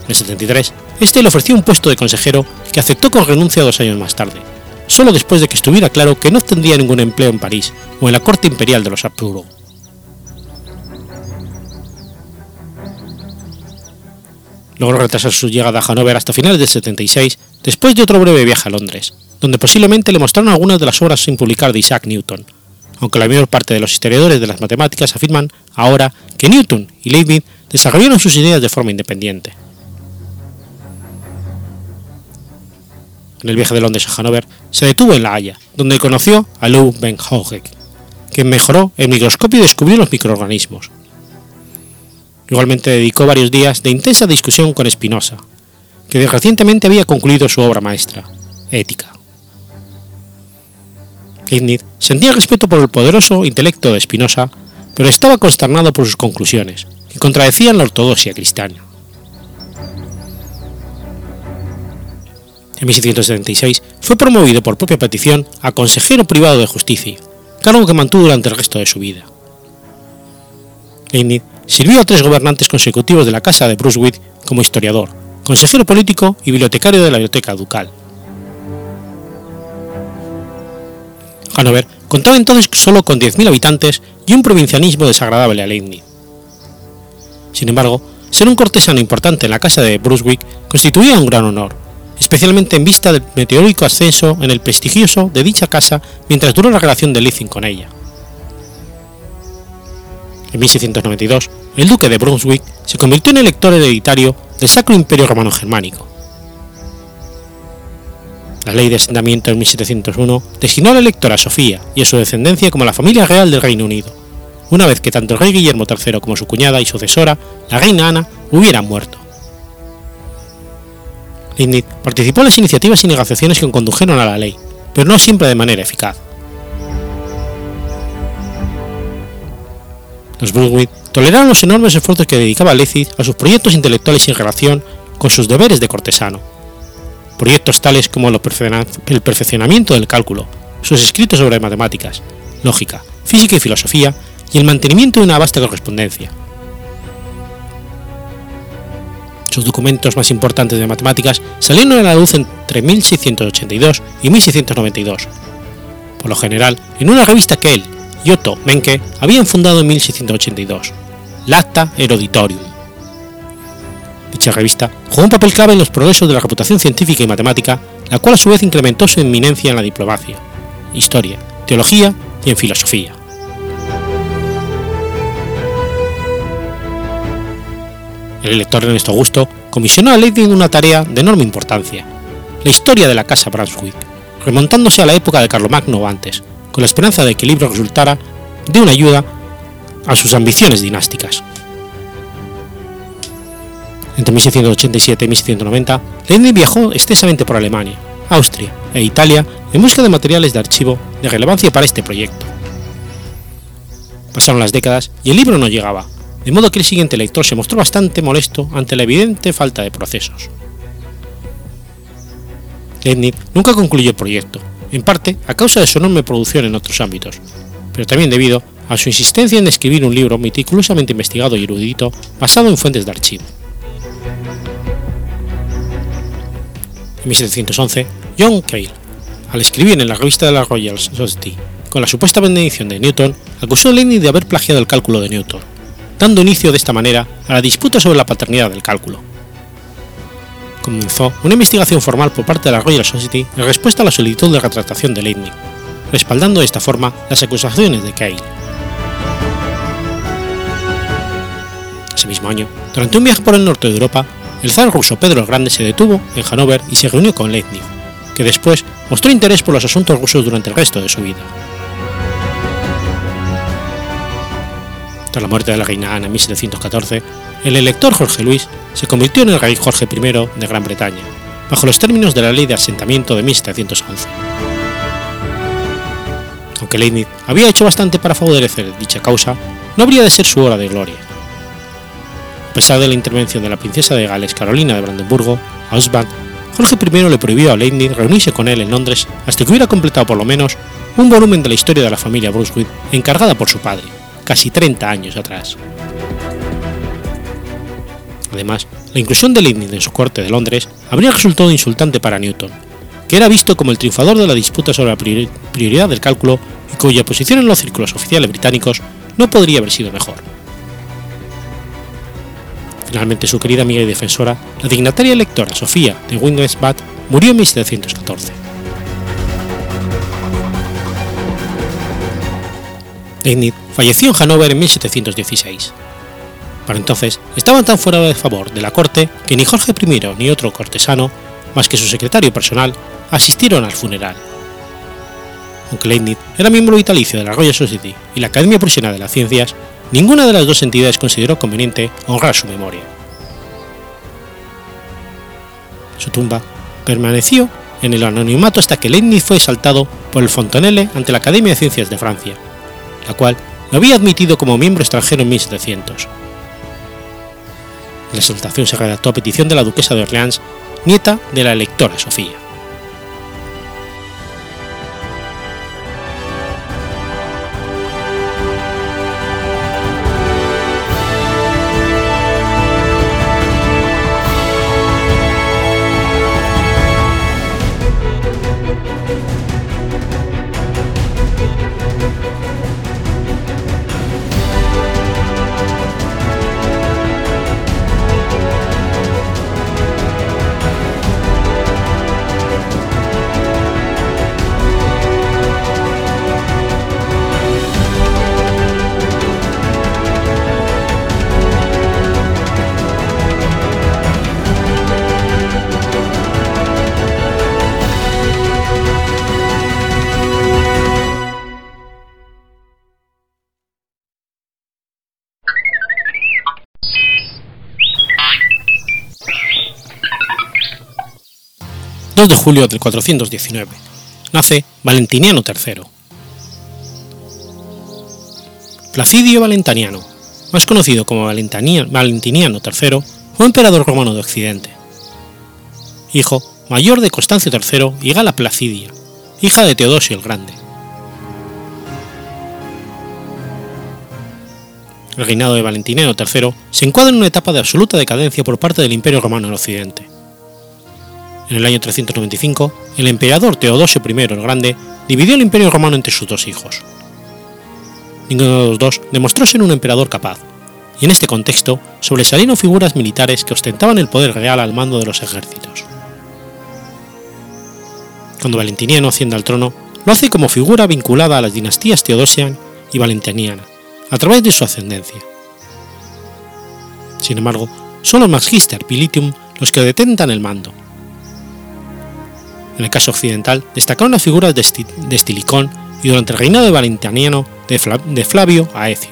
En 73, este le ofreció un puesto de consejero que aceptó con renuncia dos años más tarde, solo después de que estuviera claro que no obtendría ningún empleo en París o en la corte imperial de los Habsburgo. Logró retrasar su llegada a Hannover hasta finales del 76, después de otro breve viaje a Londres, donde posiblemente le mostraron algunas de las obras sin publicar de Isaac Newton, aunque la mayor parte de los historiadores de las matemáticas afirman ahora que Newton y Leibniz desarrollaron sus ideas de forma independiente. En el viaje de Londres a Hannover se detuvo en La Haya, donde conoció a Lou Ben quien mejoró el microscopio y descubrió los microorganismos. Igualmente dedicó varios días de intensa discusión con Spinoza, que recientemente había concluido su obra maestra, Ética. Leibniz sentía respeto por el poderoso intelecto de Spinoza, pero estaba consternado por sus conclusiones, que contradecían la ortodoxia cristiana. En 1676 fue promovido por propia petición a consejero privado de justicia, cargo que mantuvo durante el resto de su vida. Leibniz sirvió a tres gobernantes consecutivos de la Casa de Brunswick como historiador, consejero político y bibliotecario de la Biblioteca Ducal. Hannover contaba entonces solo con 10.000 habitantes y un provincianismo desagradable a Leibniz. Sin embargo, ser un cortesano importante en la casa de Brunswick constituía un gran honor, especialmente en vista del meteórico ascenso en el prestigioso de dicha casa mientras duró la relación de Lithing con ella. En 1692, el duque de Brunswick se convirtió en elector hereditario del Sacro Imperio Romano Germánico. La ley de asentamiento en 1701 designó a la electora Sofía y a su descendencia como la familia real del Reino Unido, una vez que tanto el rey Guillermo III como su cuñada y sucesora, la reina Ana, hubieran muerto. Leibniz participó en las iniciativas y negociaciones que condujeron a la ley, pero no siempre de manera eficaz. Los Brunswick toleraron los enormes esfuerzos que dedicaba Leipzig a sus proyectos intelectuales sin relación con sus deberes de cortesano. Proyectos tales como el perfeccionamiento del cálculo, sus escritos sobre matemáticas, lógica, física y filosofía, y el mantenimiento de una vasta correspondencia. Sus documentos más importantes de matemáticas salieron a la luz entre 1682 y 1692, por lo general en una revista que él y Otto Menke habían fundado en 1682, Lacta Eruditorium. Dicha revista jugó un papel clave en los progresos de la reputación científica y matemática, la cual a su vez incrementó su eminencia en la diplomacia, historia, teología y en filosofía. El elector Ernesto Augusto comisionó a Leibniz una tarea de enorme importancia, la historia de la Casa Brunswick, remontándose a la época de Carlomagno antes, con la esperanza de que el libro resultara de una ayuda a sus ambiciones dinásticas. Entre 1687 y 1690, Leibniz viajó extensamente por Alemania, Austria e Italia en busca de materiales de archivo de relevancia para este proyecto. Pasaron las décadas y el libro no llegaba, de modo que el siguiente lector se mostró bastante molesto ante la evidente falta de procesos. Leibniz nunca concluyó el proyecto, en parte a causa de su enorme producción en otros ámbitos, pero también debido a su insistencia en escribir un libro meticulosamente investigado y erudito basado en fuentes de archivo. En 1711, John Cale, al escribir en la revista de la Royal Society con la supuesta bendición de Newton, acusó a Leibniz de haber plagiado el cálculo de Newton, dando inicio de esta manera a la disputa sobre la paternidad del cálculo. Comenzó una investigación formal por parte de la Royal Society en respuesta a la solicitud de retractación de Leibniz, respaldando de esta forma las acusaciones de Cale. Ese mismo año, durante un viaje por el norte de Europa, el zar ruso Pedro el Grande se detuvo en Hannover y se reunió con Leibniz, que después mostró interés por los asuntos rusos durante el resto de su vida. Tras la muerte de la reina Ana en 1714, el elector Jorge Luis se convirtió en el rey Jorge I de Gran Bretaña, bajo los términos de la ley de asentamiento de 1711. Aunque Leibniz había hecho bastante para favorecer dicha causa, no habría de ser su hora de gloria. A pesar de la intervención de la princesa de Gales Carolina de Brandenburgo, Ausband, Jorge I le prohibió a Leibniz reunirse con él en Londres hasta que hubiera completado por lo menos un volumen de la historia de la familia Brunswick encargada por su padre, casi 30 años atrás. Además, la inclusión de Leibniz en su corte de Londres habría resultado insultante para Newton, que era visto como el triunfador de la disputa sobre la prioridad del cálculo y cuya posición en los círculos oficiales británicos no podría haber sido mejor. Finalmente, su querida amiga y defensora, la dignataria electora Sofía de Windesbad, murió en 1714. Leibniz falleció en Hannover en 1716. Para entonces estaban tan fuera de favor de la corte que ni Jorge I ni otro cortesano, más que su secretario personal, asistieron al funeral. Aunque Leibniz era miembro vitalicio de la Royal Society y la Academia Prusiana de las Ciencias, ninguna de las dos entidades consideró conveniente honrar su memoria. Su tumba permaneció en el anonimato hasta que Leibniz fue exaltado por el Fontanelle ante la Academia de Ciencias de Francia, la cual lo había admitido como miembro extranjero en 1700. La exaltación se redactó a petición de la duquesa de Orleans, nieta de la electora Sofía. 2 de julio del 419. Nace Valentiniano III. Placidio Valentiniano, más conocido como Valentiniano III, fue emperador romano de Occidente, hijo mayor de Constancio III y Gala Placidia, hija de Teodosio el Grande. El reinado de Valentiniano III se encuadra en una etapa de absoluta decadencia por parte del Imperio Romano en Occidente. En el año 395, el emperador Teodosio I el Grande dividió el Imperio Romano entre sus dos hijos. Ninguno de los dos demostró ser un emperador capaz, y en este contexto sobresalieron figuras militares que ostentaban el poder real al mando de los ejércitos. Cuando Valentiniano asciende al trono, lo hace como figura vinculada a las dinastías Teodosian y Valentiniana, a través de su ascendencia. Sin embargo, son los Magister Pilitium los que detentan el mando. En el caso occidental, destacaron las figuras de, Estilicón y durante el reinado de Valentiniano de Flavio Aecio.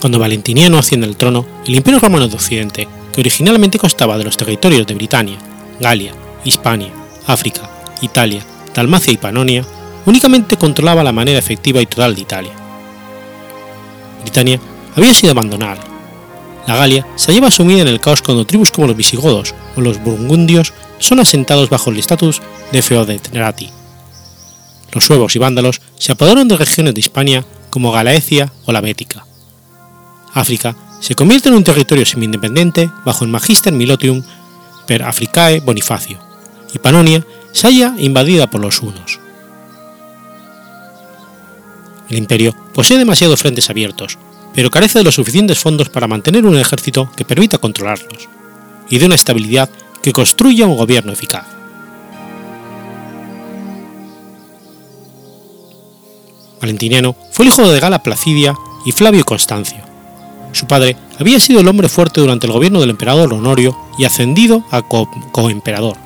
Cuando Valentiniano asciende al trono, el Imperio Romano de Occidente, que originalmente constaba de los territorios de Britania, Galia, Hispania, África, Italia, Dalmacia y Panonia, únicamente controlaba la manera efectiva y total de Italia. Britania había sido abandonada. La Galia se hallaba sumida en el caos cuando tribus como los visigodos o los burgundios son asentados bajo el estatus de feodetrati. Los suevos y vándalos se apoderaron de regiones de Hispania como Galaecia o la Bética. África se convierte en un territorio semi-independiente bajo el Magister Milotium per Africae Bonifacio, y Panonia se halla invadida por los hunos. El imperio posee demasiados frentes abiertos, pero carece de los suficientes fondos para mantener un ejército que permita controlarlos, y de una estabilidad que construya un gobierno eficaz. Valentiniano fue el hijo de Gala Placidia y Flavio Constancio, su padre había sido el hombre fuerte durante el gobierno del emperador Honorio y ascendido a coemperador,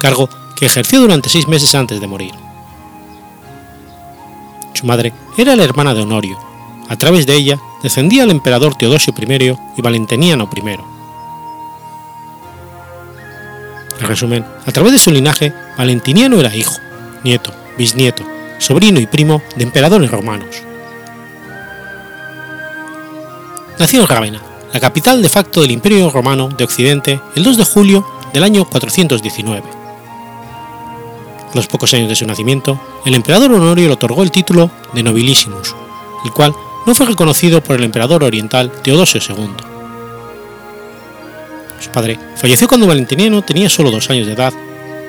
cargo que ejerció durante seis meses antes de morir. Su madre era la hermana de Honorio. A través de ella descendía el emperador Teodosio I y Valentiniano I. En resumen, a través de su linaje, Valentiniano era hijo, nieto, bisnieto, sobrino y primo de emperadores romanos. Nació en Rávena, la capital de facto del Imperio Romano de Occidente, el 2 de julio del año 419. A los pocos años de su nacimiento, el emperador Honorio le otorgó el título de Nobilissimus, el cual no fue reconocido por el emperador oriental Teodosio II. Su padre falleció cuando Valentiniano tenía solo dos años de edad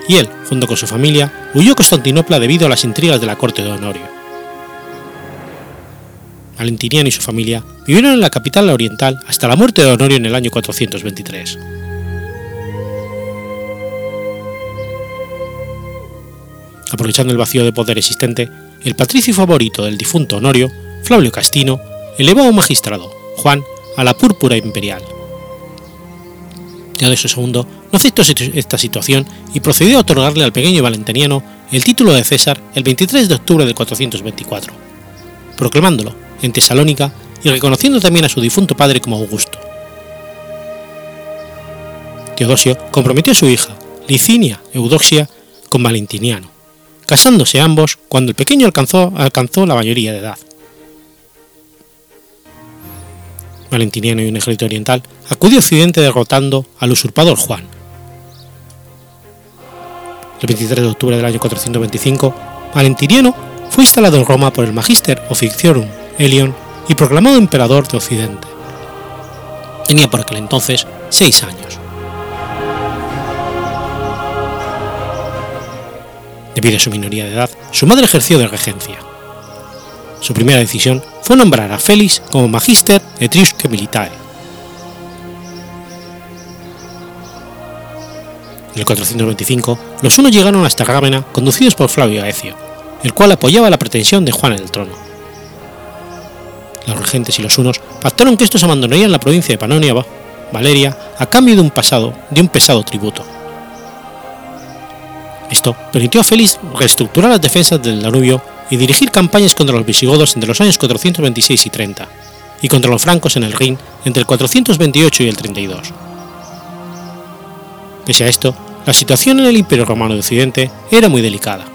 y él, junto con su familia, huyó a Constantinopla debido a las intrigas de la corte de Honorio. Valentiniano y su familia vivieron en la capital oriental hasta la muerte de Honorio en el año 423. Aprovechando el vacío de poder existente, el patricio favorito del difunto Honorio, Flavio Castino, elevó a un magistrado, Juan, a la púrpura imperial. Teodosio II no aceptó esta situación y procedió a otorgarle al pequeño valentiniano el título de César el 23 de octubre de 424, proclamándolo en Tesalónica y reconociendo también a su difunto padre como Augusto. Teodosio comprometió a su hija, Licinia Eudoxia, con Valentiniano, casándose ambos cuando el pequeño alcanzó, alcanzó la mayoría de edad. Valentiniano y un ejército oriental acudió a Occidente derrotando al usurpador Juan. El 23 de octubre del año 425, Valentiniano fue instalado en Roma por el Magister Officiorum Elion y proclamado emperador de Occidente. Tenía por aquel entonces seis años. Debido a su minoría de edad, su madre ejerció de regencia. Su primera decisión fue nombrar a Félix como Magister Etrusque Militae. En el 425, los unos llegaron hasta Rávena conducidos por Flavio Aecio, el cual apoyaba la pretensión de Juan en el trono los regentes y los unos pactaron que estos abandonarían la provincia de Panonia Valeria a cambio de un, pasado, de un pesado tributo. Esto permitió a Félix reestructurar las defensas del Danubio y dirigir campañas contra los visigodos entre los años 426 y 30, y contra los francos en el Rin entre el 428 y el 32. Pese a esto, la situación en el Imperio Romano de Occidente era muy delicada.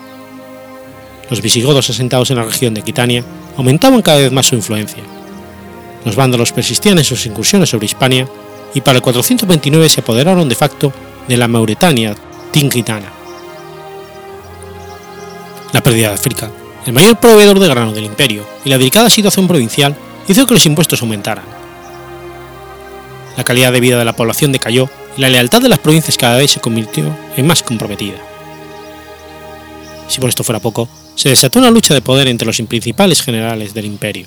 Los visigodos asentados en la región de Aquitania aumentaban cada vez más su influencia. Los vándalos persistían en sus incursiones sobre Hispania y para el 429 se apoderaron de facto de la Mauretania tingitana. La pérdida de África, el mayor proveedor de grano del imperio, y la delicada situación provincial hizo que los impuestos aumentaran. La calidad de vida de la población decayó y la lealtad de las provincias cada vez se convirtió en más comprometida. Si por esto fuera poco, se desató una lucha de poder entre los principales generales del imperio.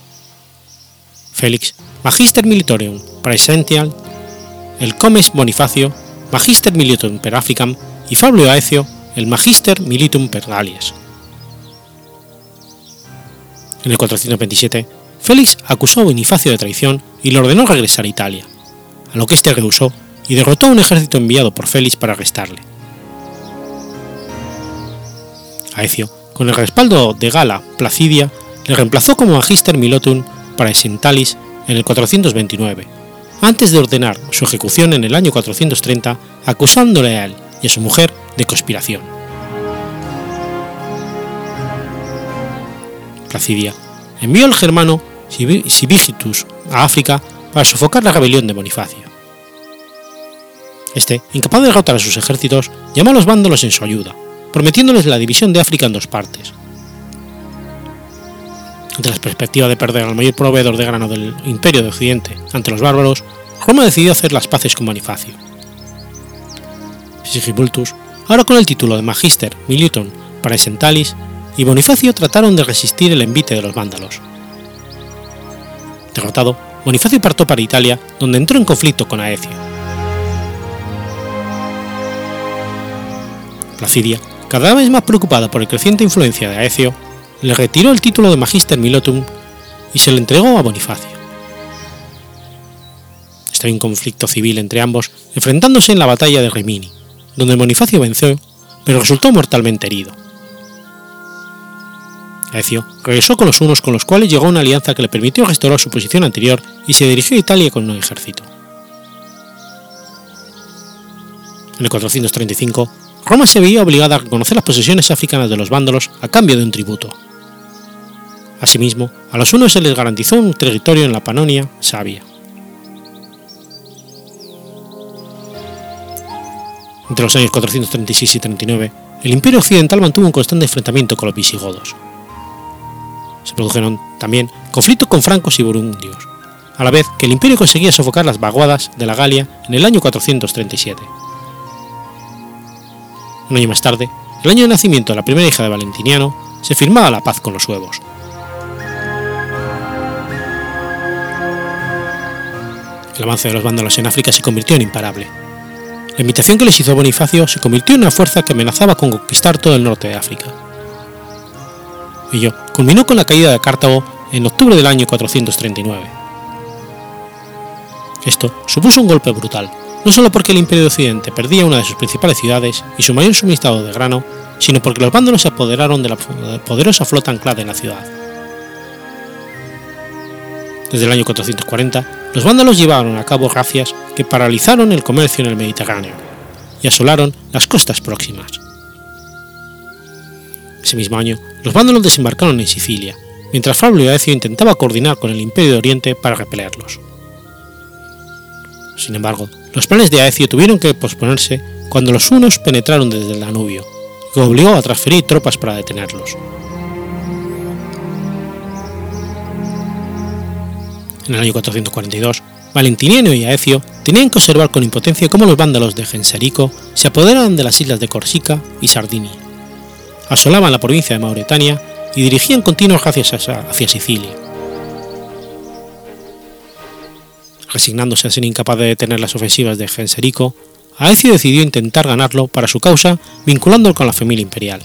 Félix, Magister Militorium Praesential, el Comes Bonifacio, Magister Militum per Africam y Fabio Aecio, el Magister Militum per Gallias. En el 427, Félix acusó a Bonifacio de traición y le ordenó regresar a Italia, a lo que éste rehusó y derrotó a un ejército enviado por Félix para arrestarle. Aecio, con el respaldo de Gala Placidia, le reemplazó como Magister Milotum Praesentalis en el 429, antes de ordenar su ejecución en el año 430, acusándole a él y a su mujer de conspiración. Envió al germano Sibigitus a África para sofocar la rebelión de Bonifacio. Este, incapaz de derrotar a sus ejércitos, llamó a los vándalos en su ayuda, prometiéndoles la división de África en dos partes. Ante la perspectiva de perder al mayor proveedor de grano del Imperio de Occidente ante los bárbaros, Roma decidió hacer las paces con Bonifacio. Sigibultus, ahora con el título de Magister Militum Praesentalis, y Bonifacio trataron de resistir el envite de los vándalos. Derrotado, Bonifacio partió para Italia, donde entró en conflicto con Aecio. Placidia cada vez más preocupada por la creciente influencia de Aecio, le retiró el título de Magister Milotum y se lo entregó a Bonifacio. Estaba un conflicto civil entre ambos, enfrentándose en la batalla de Rimini, donde Bonifacio venció, pero resultó mortalmente herido. Regresó con los unos con los cuales llegó a una alianza que le permitió restaurar su posición anterior y se dirigió a Italia con un ejército. En el 435, Roma se veía obligada a reconocer las posesiones africanas de los vándalos a cambio de un tributo. Asimismo, a los unos se les garantizó un territorio en la Panonia Sabia. Entre los años 436 y 39, el Imperio Occidental mantuvo un constante enfrentamiento con los visigodos. Se produjeron también conflictos con francos y burundios, a la vez que el imperio conseguía sofocar las vaguadas de la Galia en el año 437. Un año más tarde, el año de nacimiento de la primera hija de Valentiniano, se firmaba la paz con los suevos. El avance de los vándalos en África se convirtió en imparable. La invitación que les hizo Bonifacio se convirtió en una fuerza que amenazaba con conquistar todo el norte de África. Ello culminó con la caída de Cartago en octubre del año 439. Esto supuso un golpe brutal, no solo porque el Imperio de Occidente perdía una de sus principales ciudades y su mayor suministrado de grano, sino porque los vándalos se apoderaron de la poderosa flota anclada en la ciudad. Desde el año 440, los vándalos llevaron a cabo racias que paralizaron el comercio en el Mediterráneo y asolaron las costas próximas. Ese mismo año, los vándalos desembarcaron en Sicilia, mientras Fabio Aecio intentaba coordinar con el Imperio de Oriente para repelerlos. Sin embargo, los planes de Aecio tuvieron que posponerse cuando los hunos penetraron desde el Danubio, que obligó a transferir tropas para detenerlos. En el año 442, Valentiniano y Aecio tenían que observar con impotencia cómo los vándalos de Genserico se apoderaban de las islas de Corsica y Sardinia, asolaban la provincia de Mauretania y dirigían continuos hacia, hacia Sicilia. Resignándose a ser incapaz de detener las ofensivas de Genserico, Aecio decidió intentar ganarlo para su causa vinculándolo con la familia imperial.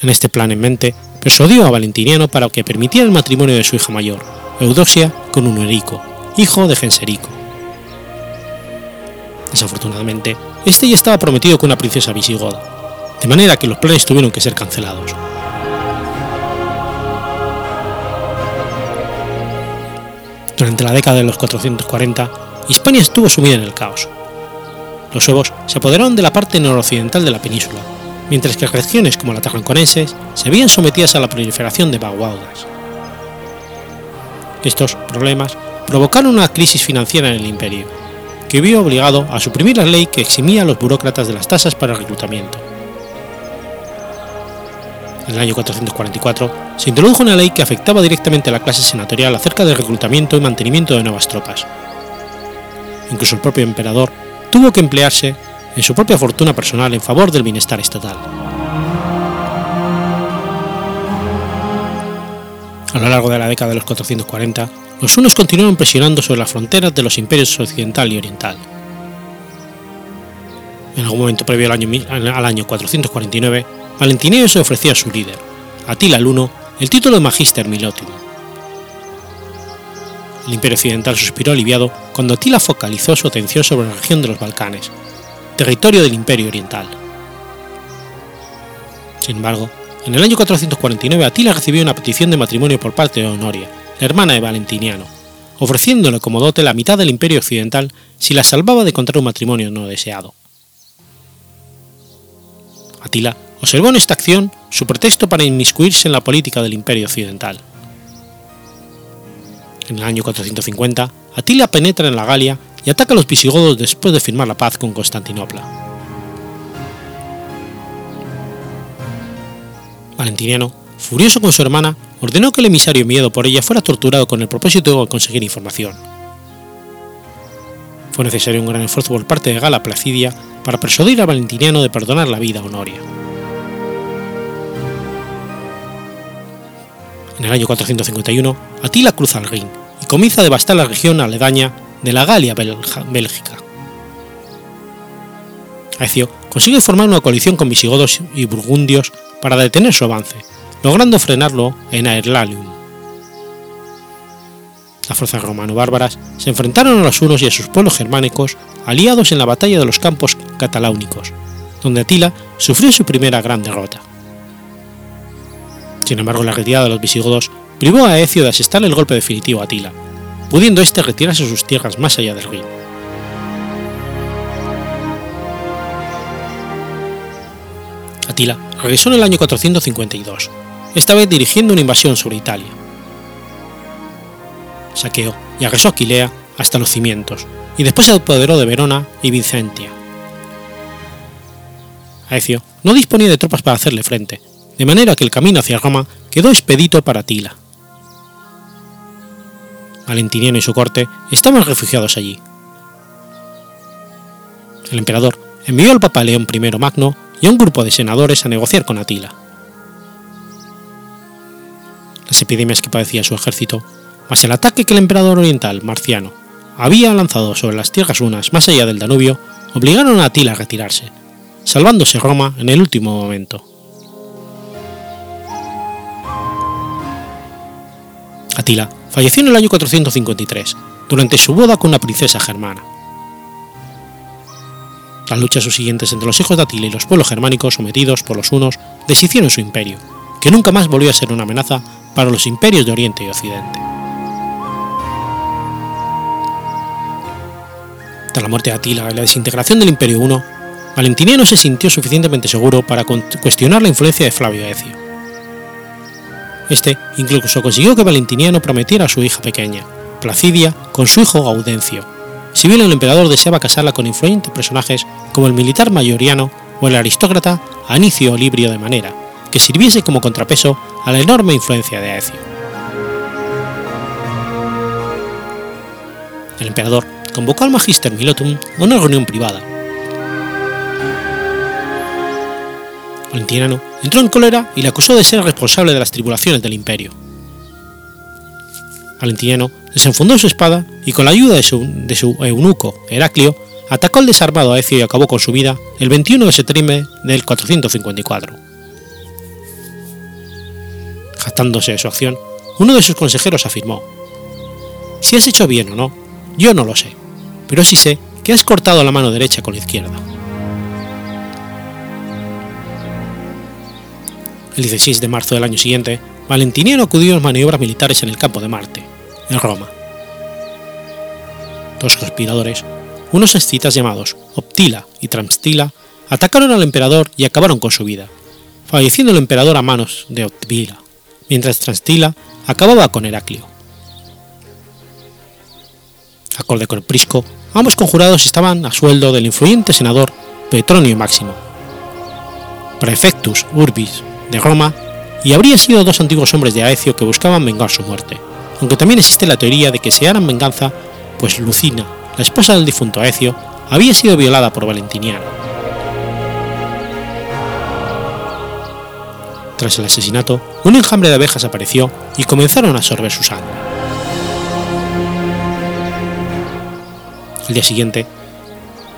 En este plan en mente, persuadió a Valentiniano para que permitiera el matrimonio de su hija mayor, Eudoxia, con Unerico, hijo de Genserico. Desafortunadamente, este ya estaba prometido con una princesa visigoda, de manera que los planes tuvieron que ser cancelados. Durante la década de los 440, Hispania estuvo sumida en el caos. Los suevos se apoderaron de la parte noroccidental de la península, mientras que regiones como la tarraconense se veían sometidas a la proliferación de vaguaudas. Estos problemas provocaron una crisis financiera en el imperio, que vio obligado a suprimir la ley que eximía a los burócratas de las tasas para el reclutamiento. En el año 444 se introdujo una ley que afectaba directamente a la clase senatorial acerca del reclutamiento y mantenimiento de nuevas tropas. Incluso el propio emperador tuvo que emplearse en su propia fortuna personal en favor del bienestar estatal. A lo largo de la década de los 440, los hunos continuaron presionando sobre las fronteras de los imperios occidental y oriental. En algún momento previo al año, al año 449, Valentineo se ofreció a su líder, Atila el Uno, el título de Magister Milotium. El imperio occidental suspiró aliviado cuando Atila focalizó su atención sobre la región de los Balcanes, territorio del imperio oriental. Sin embargo, en el año 449 Atila recibió una petición de matrimonio por parte de Honoria, hermana de Valentiniano, ofreciéndole como dote la mitad del imperio occidental si la salvaba de contraer un matrimonio no deseado. Atila observó en esta acción su pretexto para inmiscuirse en la política del imperio occidental. En el año 450, Atila penetra en la Galia y ataca a los visigodos después de firmar la paz con Constantinopla. Valentiniano, furioso con su hermana, ordenó que el emisario enviado por ella fuera torturado con el propósito de conseguir información. Fue necesario un gran esfuerzo por parte de Gala Placidia para persuadir a Valentiniano de perdonar la vida a Honoria. En el año 451, Atila cruza el Rin y comienza a devastar la región aledaña de la Galia Bélgica. Aecio consigue formar una coalición con visigodos y burgundios para detener su avance, logrando frenarlo en Aerlalium. Las fuerzas romano-bárbaras se enfrentaron a los hunos y a sus pueblos germánicos aliados en la batalla de los campos cataláunicos, donde Atila sufrió su primera gran derrota. Sin embargo, la retirada de los visigodos privó a Aecio de asestar el golpe definitivo a Atila, pudiendo éste retirarse a sus tierras más allá del Rin. Atila regresó en el año 452, esta vez dirigiendo una invasión sobre Italia. Saqueó y agresó Aquilea hasta los cimientos, y después se apoderó de Verona y Vicentia. Aecio no disponía de tropas para hacerle frente, de manera que el camino hacia Roma quedó expedito para Atila. Valentiniano y su corte estaban refugiados allí. El emperador envió al Papa León I Magno y a un grupo de senadores a negociar con Atila. Las epidemias que padecía su ejército, más el ataque que el emperador oriental, Marciano, había lanzado sobre las tierras unas más allá del Danubio, obligaron a Atila a retirarse, salvándose Roma en el último momento. Atila falleció en el año 453, durante su boda con una princesa germana. Las luchas subsiguientes entre los hijos de Atila y los pueblos germánicos sometidos por los hunos deshicieron su imperio, que nunca más volvió a ser una amenaza para los imperios de Oriente y Occidente. Tras la muerte de Atila y la desintegración del Imperio Huno, Valentiniano se sintió suficientemente seguro para cuestionar la influencia de Flavio Ecio. Este incluso consiguió que Valentiniano prometiera a su hija pequeña, Placidia, con su hijo Gaudencio, si bien el emperador deseaba casarla con influyentes personajes como el militar mayoriano o el aristócrata Anicio Librio de Manera, que sirviese como contrapeso a la enorme influencia de Aecio. El emperador convocó al Magister Milotum a una reunión privada. Valentiniano entró en cólera y le acusó de ser responsable de las tribulaciones del imperio. Valentiniano desenfundó su espada y con la ayuda de su, de su eunuco Heraclio atacó al desarmado Aecio y acabó con su vida el 21 de septiembre del 454. Jactándose de su acción, uno de sus consejeros afirmó, Si has hecho bien o no, yo no lo sé, pero sí sé que has cortado la mano derecha con la izquierda. El 16 de marzo del año siguiente, Valentiniano acudió a maniobras militares en el campo de Marte, en Roma. Dos conspiradores, unos escitas llamados Optila y Transtila, atacaron al emperador y acabaron con su vida, falleciendo el emperador a manos de Optila, mientras Transtila acababa con Heraclio. Acorde con Prisco, ambos conjurados estaban a sueldo del influyente senador Petronio Máximo, Prefectus Urbis de Roma, y habría sido dos antiguos hombres de Aecio que buscaban vengar su muerte, aunque también existe la teoría de que se haran venganza, pues Lucina, la esposa del difunto Aecio, había sido violada por Valentiniano. Tras el asesinato, un enjambre de abejas apareció y comenzaron a absorber su sangre. Al día siguiente,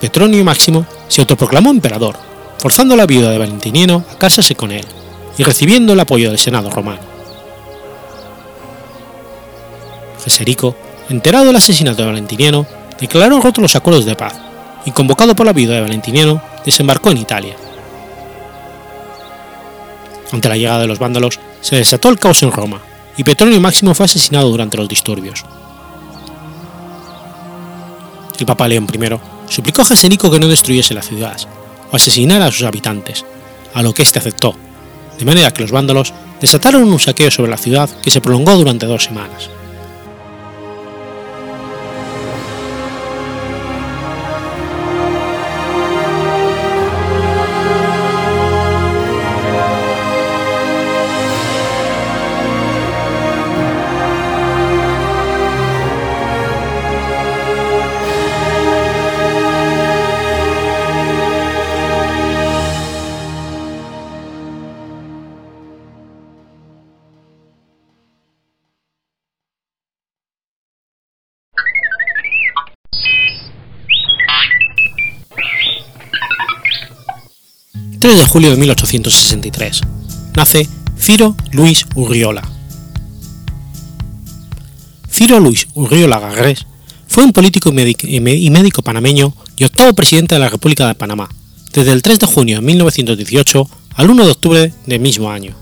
Petronio Máximo se autoproclamó emperador, forzando a la viuda de Valentiniano a casarse con él y recibiendo el apoyo del Senado romano. Geserico, enterado del asesinato de Valentiniano, declaró rotos los acuerdos de paz y, convocado por la viuda de Valentiniano, desembarcó en Italia. Ante la llegada de los vándalos, se desató el caos en Roma y Petronio Máximo fue asesinado durante los disturbios. El Papa León I suplicó a Geserico que no destruyese la ciudad o asesinara a sus habitantes, a lo que éste aceptó, de manera que los vándalos desataron un saqueo sobre la ciudad que se prolongó durante dos semanas. 3 de julio de 1863. Nace Ciro Luis Urriola. Ciro Luis Urriola Garrés fue un político y médico panameño y octavo presidente de la República de Panamá, desde el 3 de junio de 1918 al 1 de octubre del mismo año.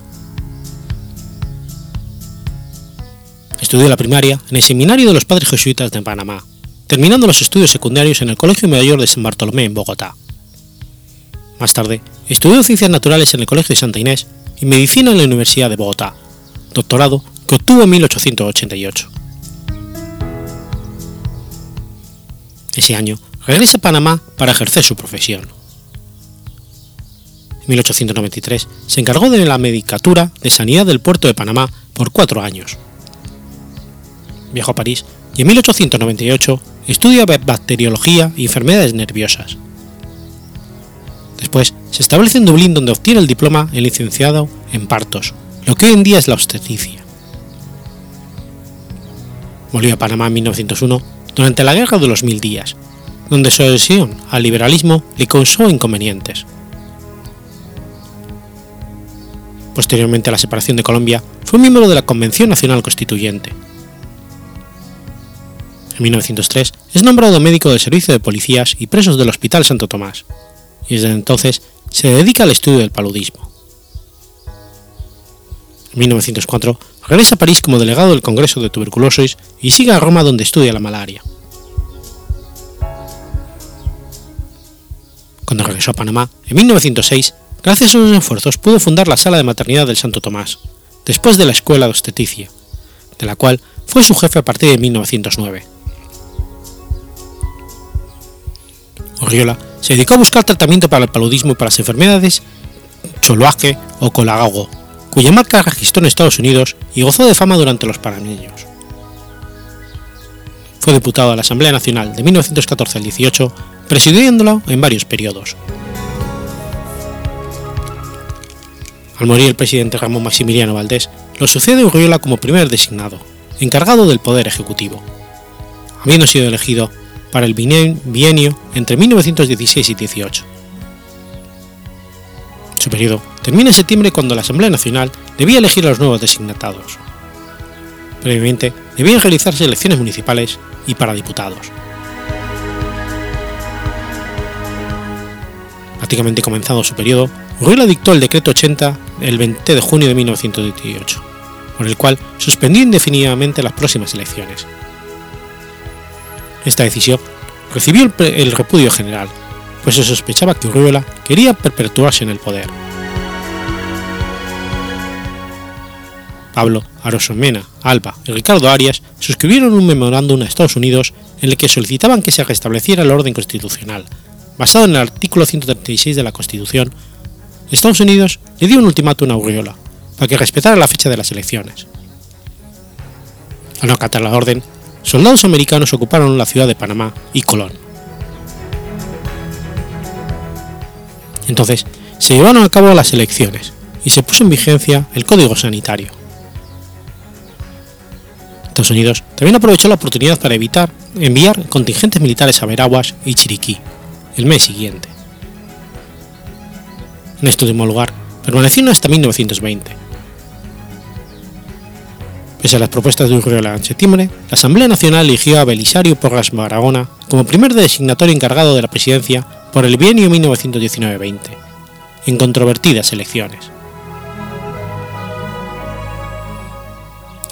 Estudió la primaria en el Seminario de los Padres Jesuitas de Panamá, terminando los estudios secundarios en el Colegio Mayor de San Bartolomé en Bogotá. Más tarde, estudió Ciencias Naturales en el Colegio de Santa Inés y Medicina en la Universidad de Bogotá, doctorado que obtuvo en 1888. Ese año regresa a Panamá para ejercer su profesión. En 1893 se encargó de la Medicatura de Sanidad del Puerto de Panamá por cuatro años. Viajó a París y en 1898 estudia bacteriología y enfermedades nerviosas Después se establece en Dublín donde obtiene el diploma en licenciado en partos, lo que hoy en día es la obstetricia. Volvió a Panamá en 1901 durante la Guerra de los Mil Días, donde su adhesión al liberalismo le causó inconvenientes. Posteriormente a la separación de Colombia, fue miembro de la Convención Nacional Constituyente. En 1903 es nombrado médico del Servicio de Policías y Presos del Hospital Santo Tomás, y desde entonces se dedica al estudio del paludismo. En 1904 regresa a París como delegado del Congreso de Tuberculosis y sigue a Roma donde estudia la malaria. Cuando regresó a Panamá, en 1906, gracias a sus esfuerzos pudo fundar la Sala de Maternidad del Santo Tomás, después de la Escuela de Obstetricia, de la cual fue su jefe a partir de 1909. Orriola se dedicó a buscar tratamiento para el paludismo y para las enfermedades choloaje o colagago, cuya marca registró en Estados Unidos y gozó de fama durante los panameños. Fue diputado a la Asamblea Nacional de 1914 al 18, presidiéndolo en varios periodos. Al morir el presidente Ramón Maximiliano Valdés, lo sucede Urriola como primer designado, encargado del Poder Ejecutivo, habiendo sido elegido para el bienio entre 1916 y 18. Su periodo termina en septiembre cuando la Asamblea Nacional debía elegir a los nuevos designatados. Previamente debían realizarse elecciones municipales y para diputados. Prácticamente comenzado su periodo, Urriola dictó el decreto 80 el 20 de junio de 1918, por el cual suspendió indefinidamente las próximas elecciones. Esta decisión recibió el, repudio general, pues se sospechaba que Urriola quería perpetuarse en el poder. Pablo Arosomena, Alba y Ricardo Arias suscribieron un memorándum a Estados Unidos en el que solicitaban que se restableciera el orden constitucional, basado en el artículo 136 de la Constitución. Estados Unidos le dio un ultimátum a Urriola para que respetara la fecha de las elecciones. Al no acatar la orden, soldados americanos ocuparon la ciudad de Panamá y Colón. Entonces, se llevaron a cabo las elecciones y se puso en vigencia el Código Sanitario. Estados Unidos también aprovechó la oportunidad para evitar enviar contingentes militares a Veraguas y Chiriquí el mes siguiente. En este último lugar, permanecieron hasta 1920. Pese a las propuestas de Urriola en septiembre, la Asamblea Nacional eligió a Belisario Porras Barahona como primer designatorio encargado de la presidencia por el bienio 1919-20, en controvertidas elecciones.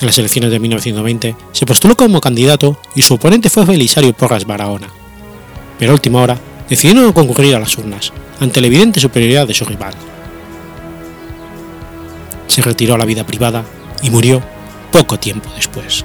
En las elecciones de 1920 se postuló como candidato y su oponente fue Belisario Porras Barahona, pero a última hora decidió no concurrir a las urnas, ante la evidente superioridad de su rival. Se retiró a la vida privada y murió poco tiempo después.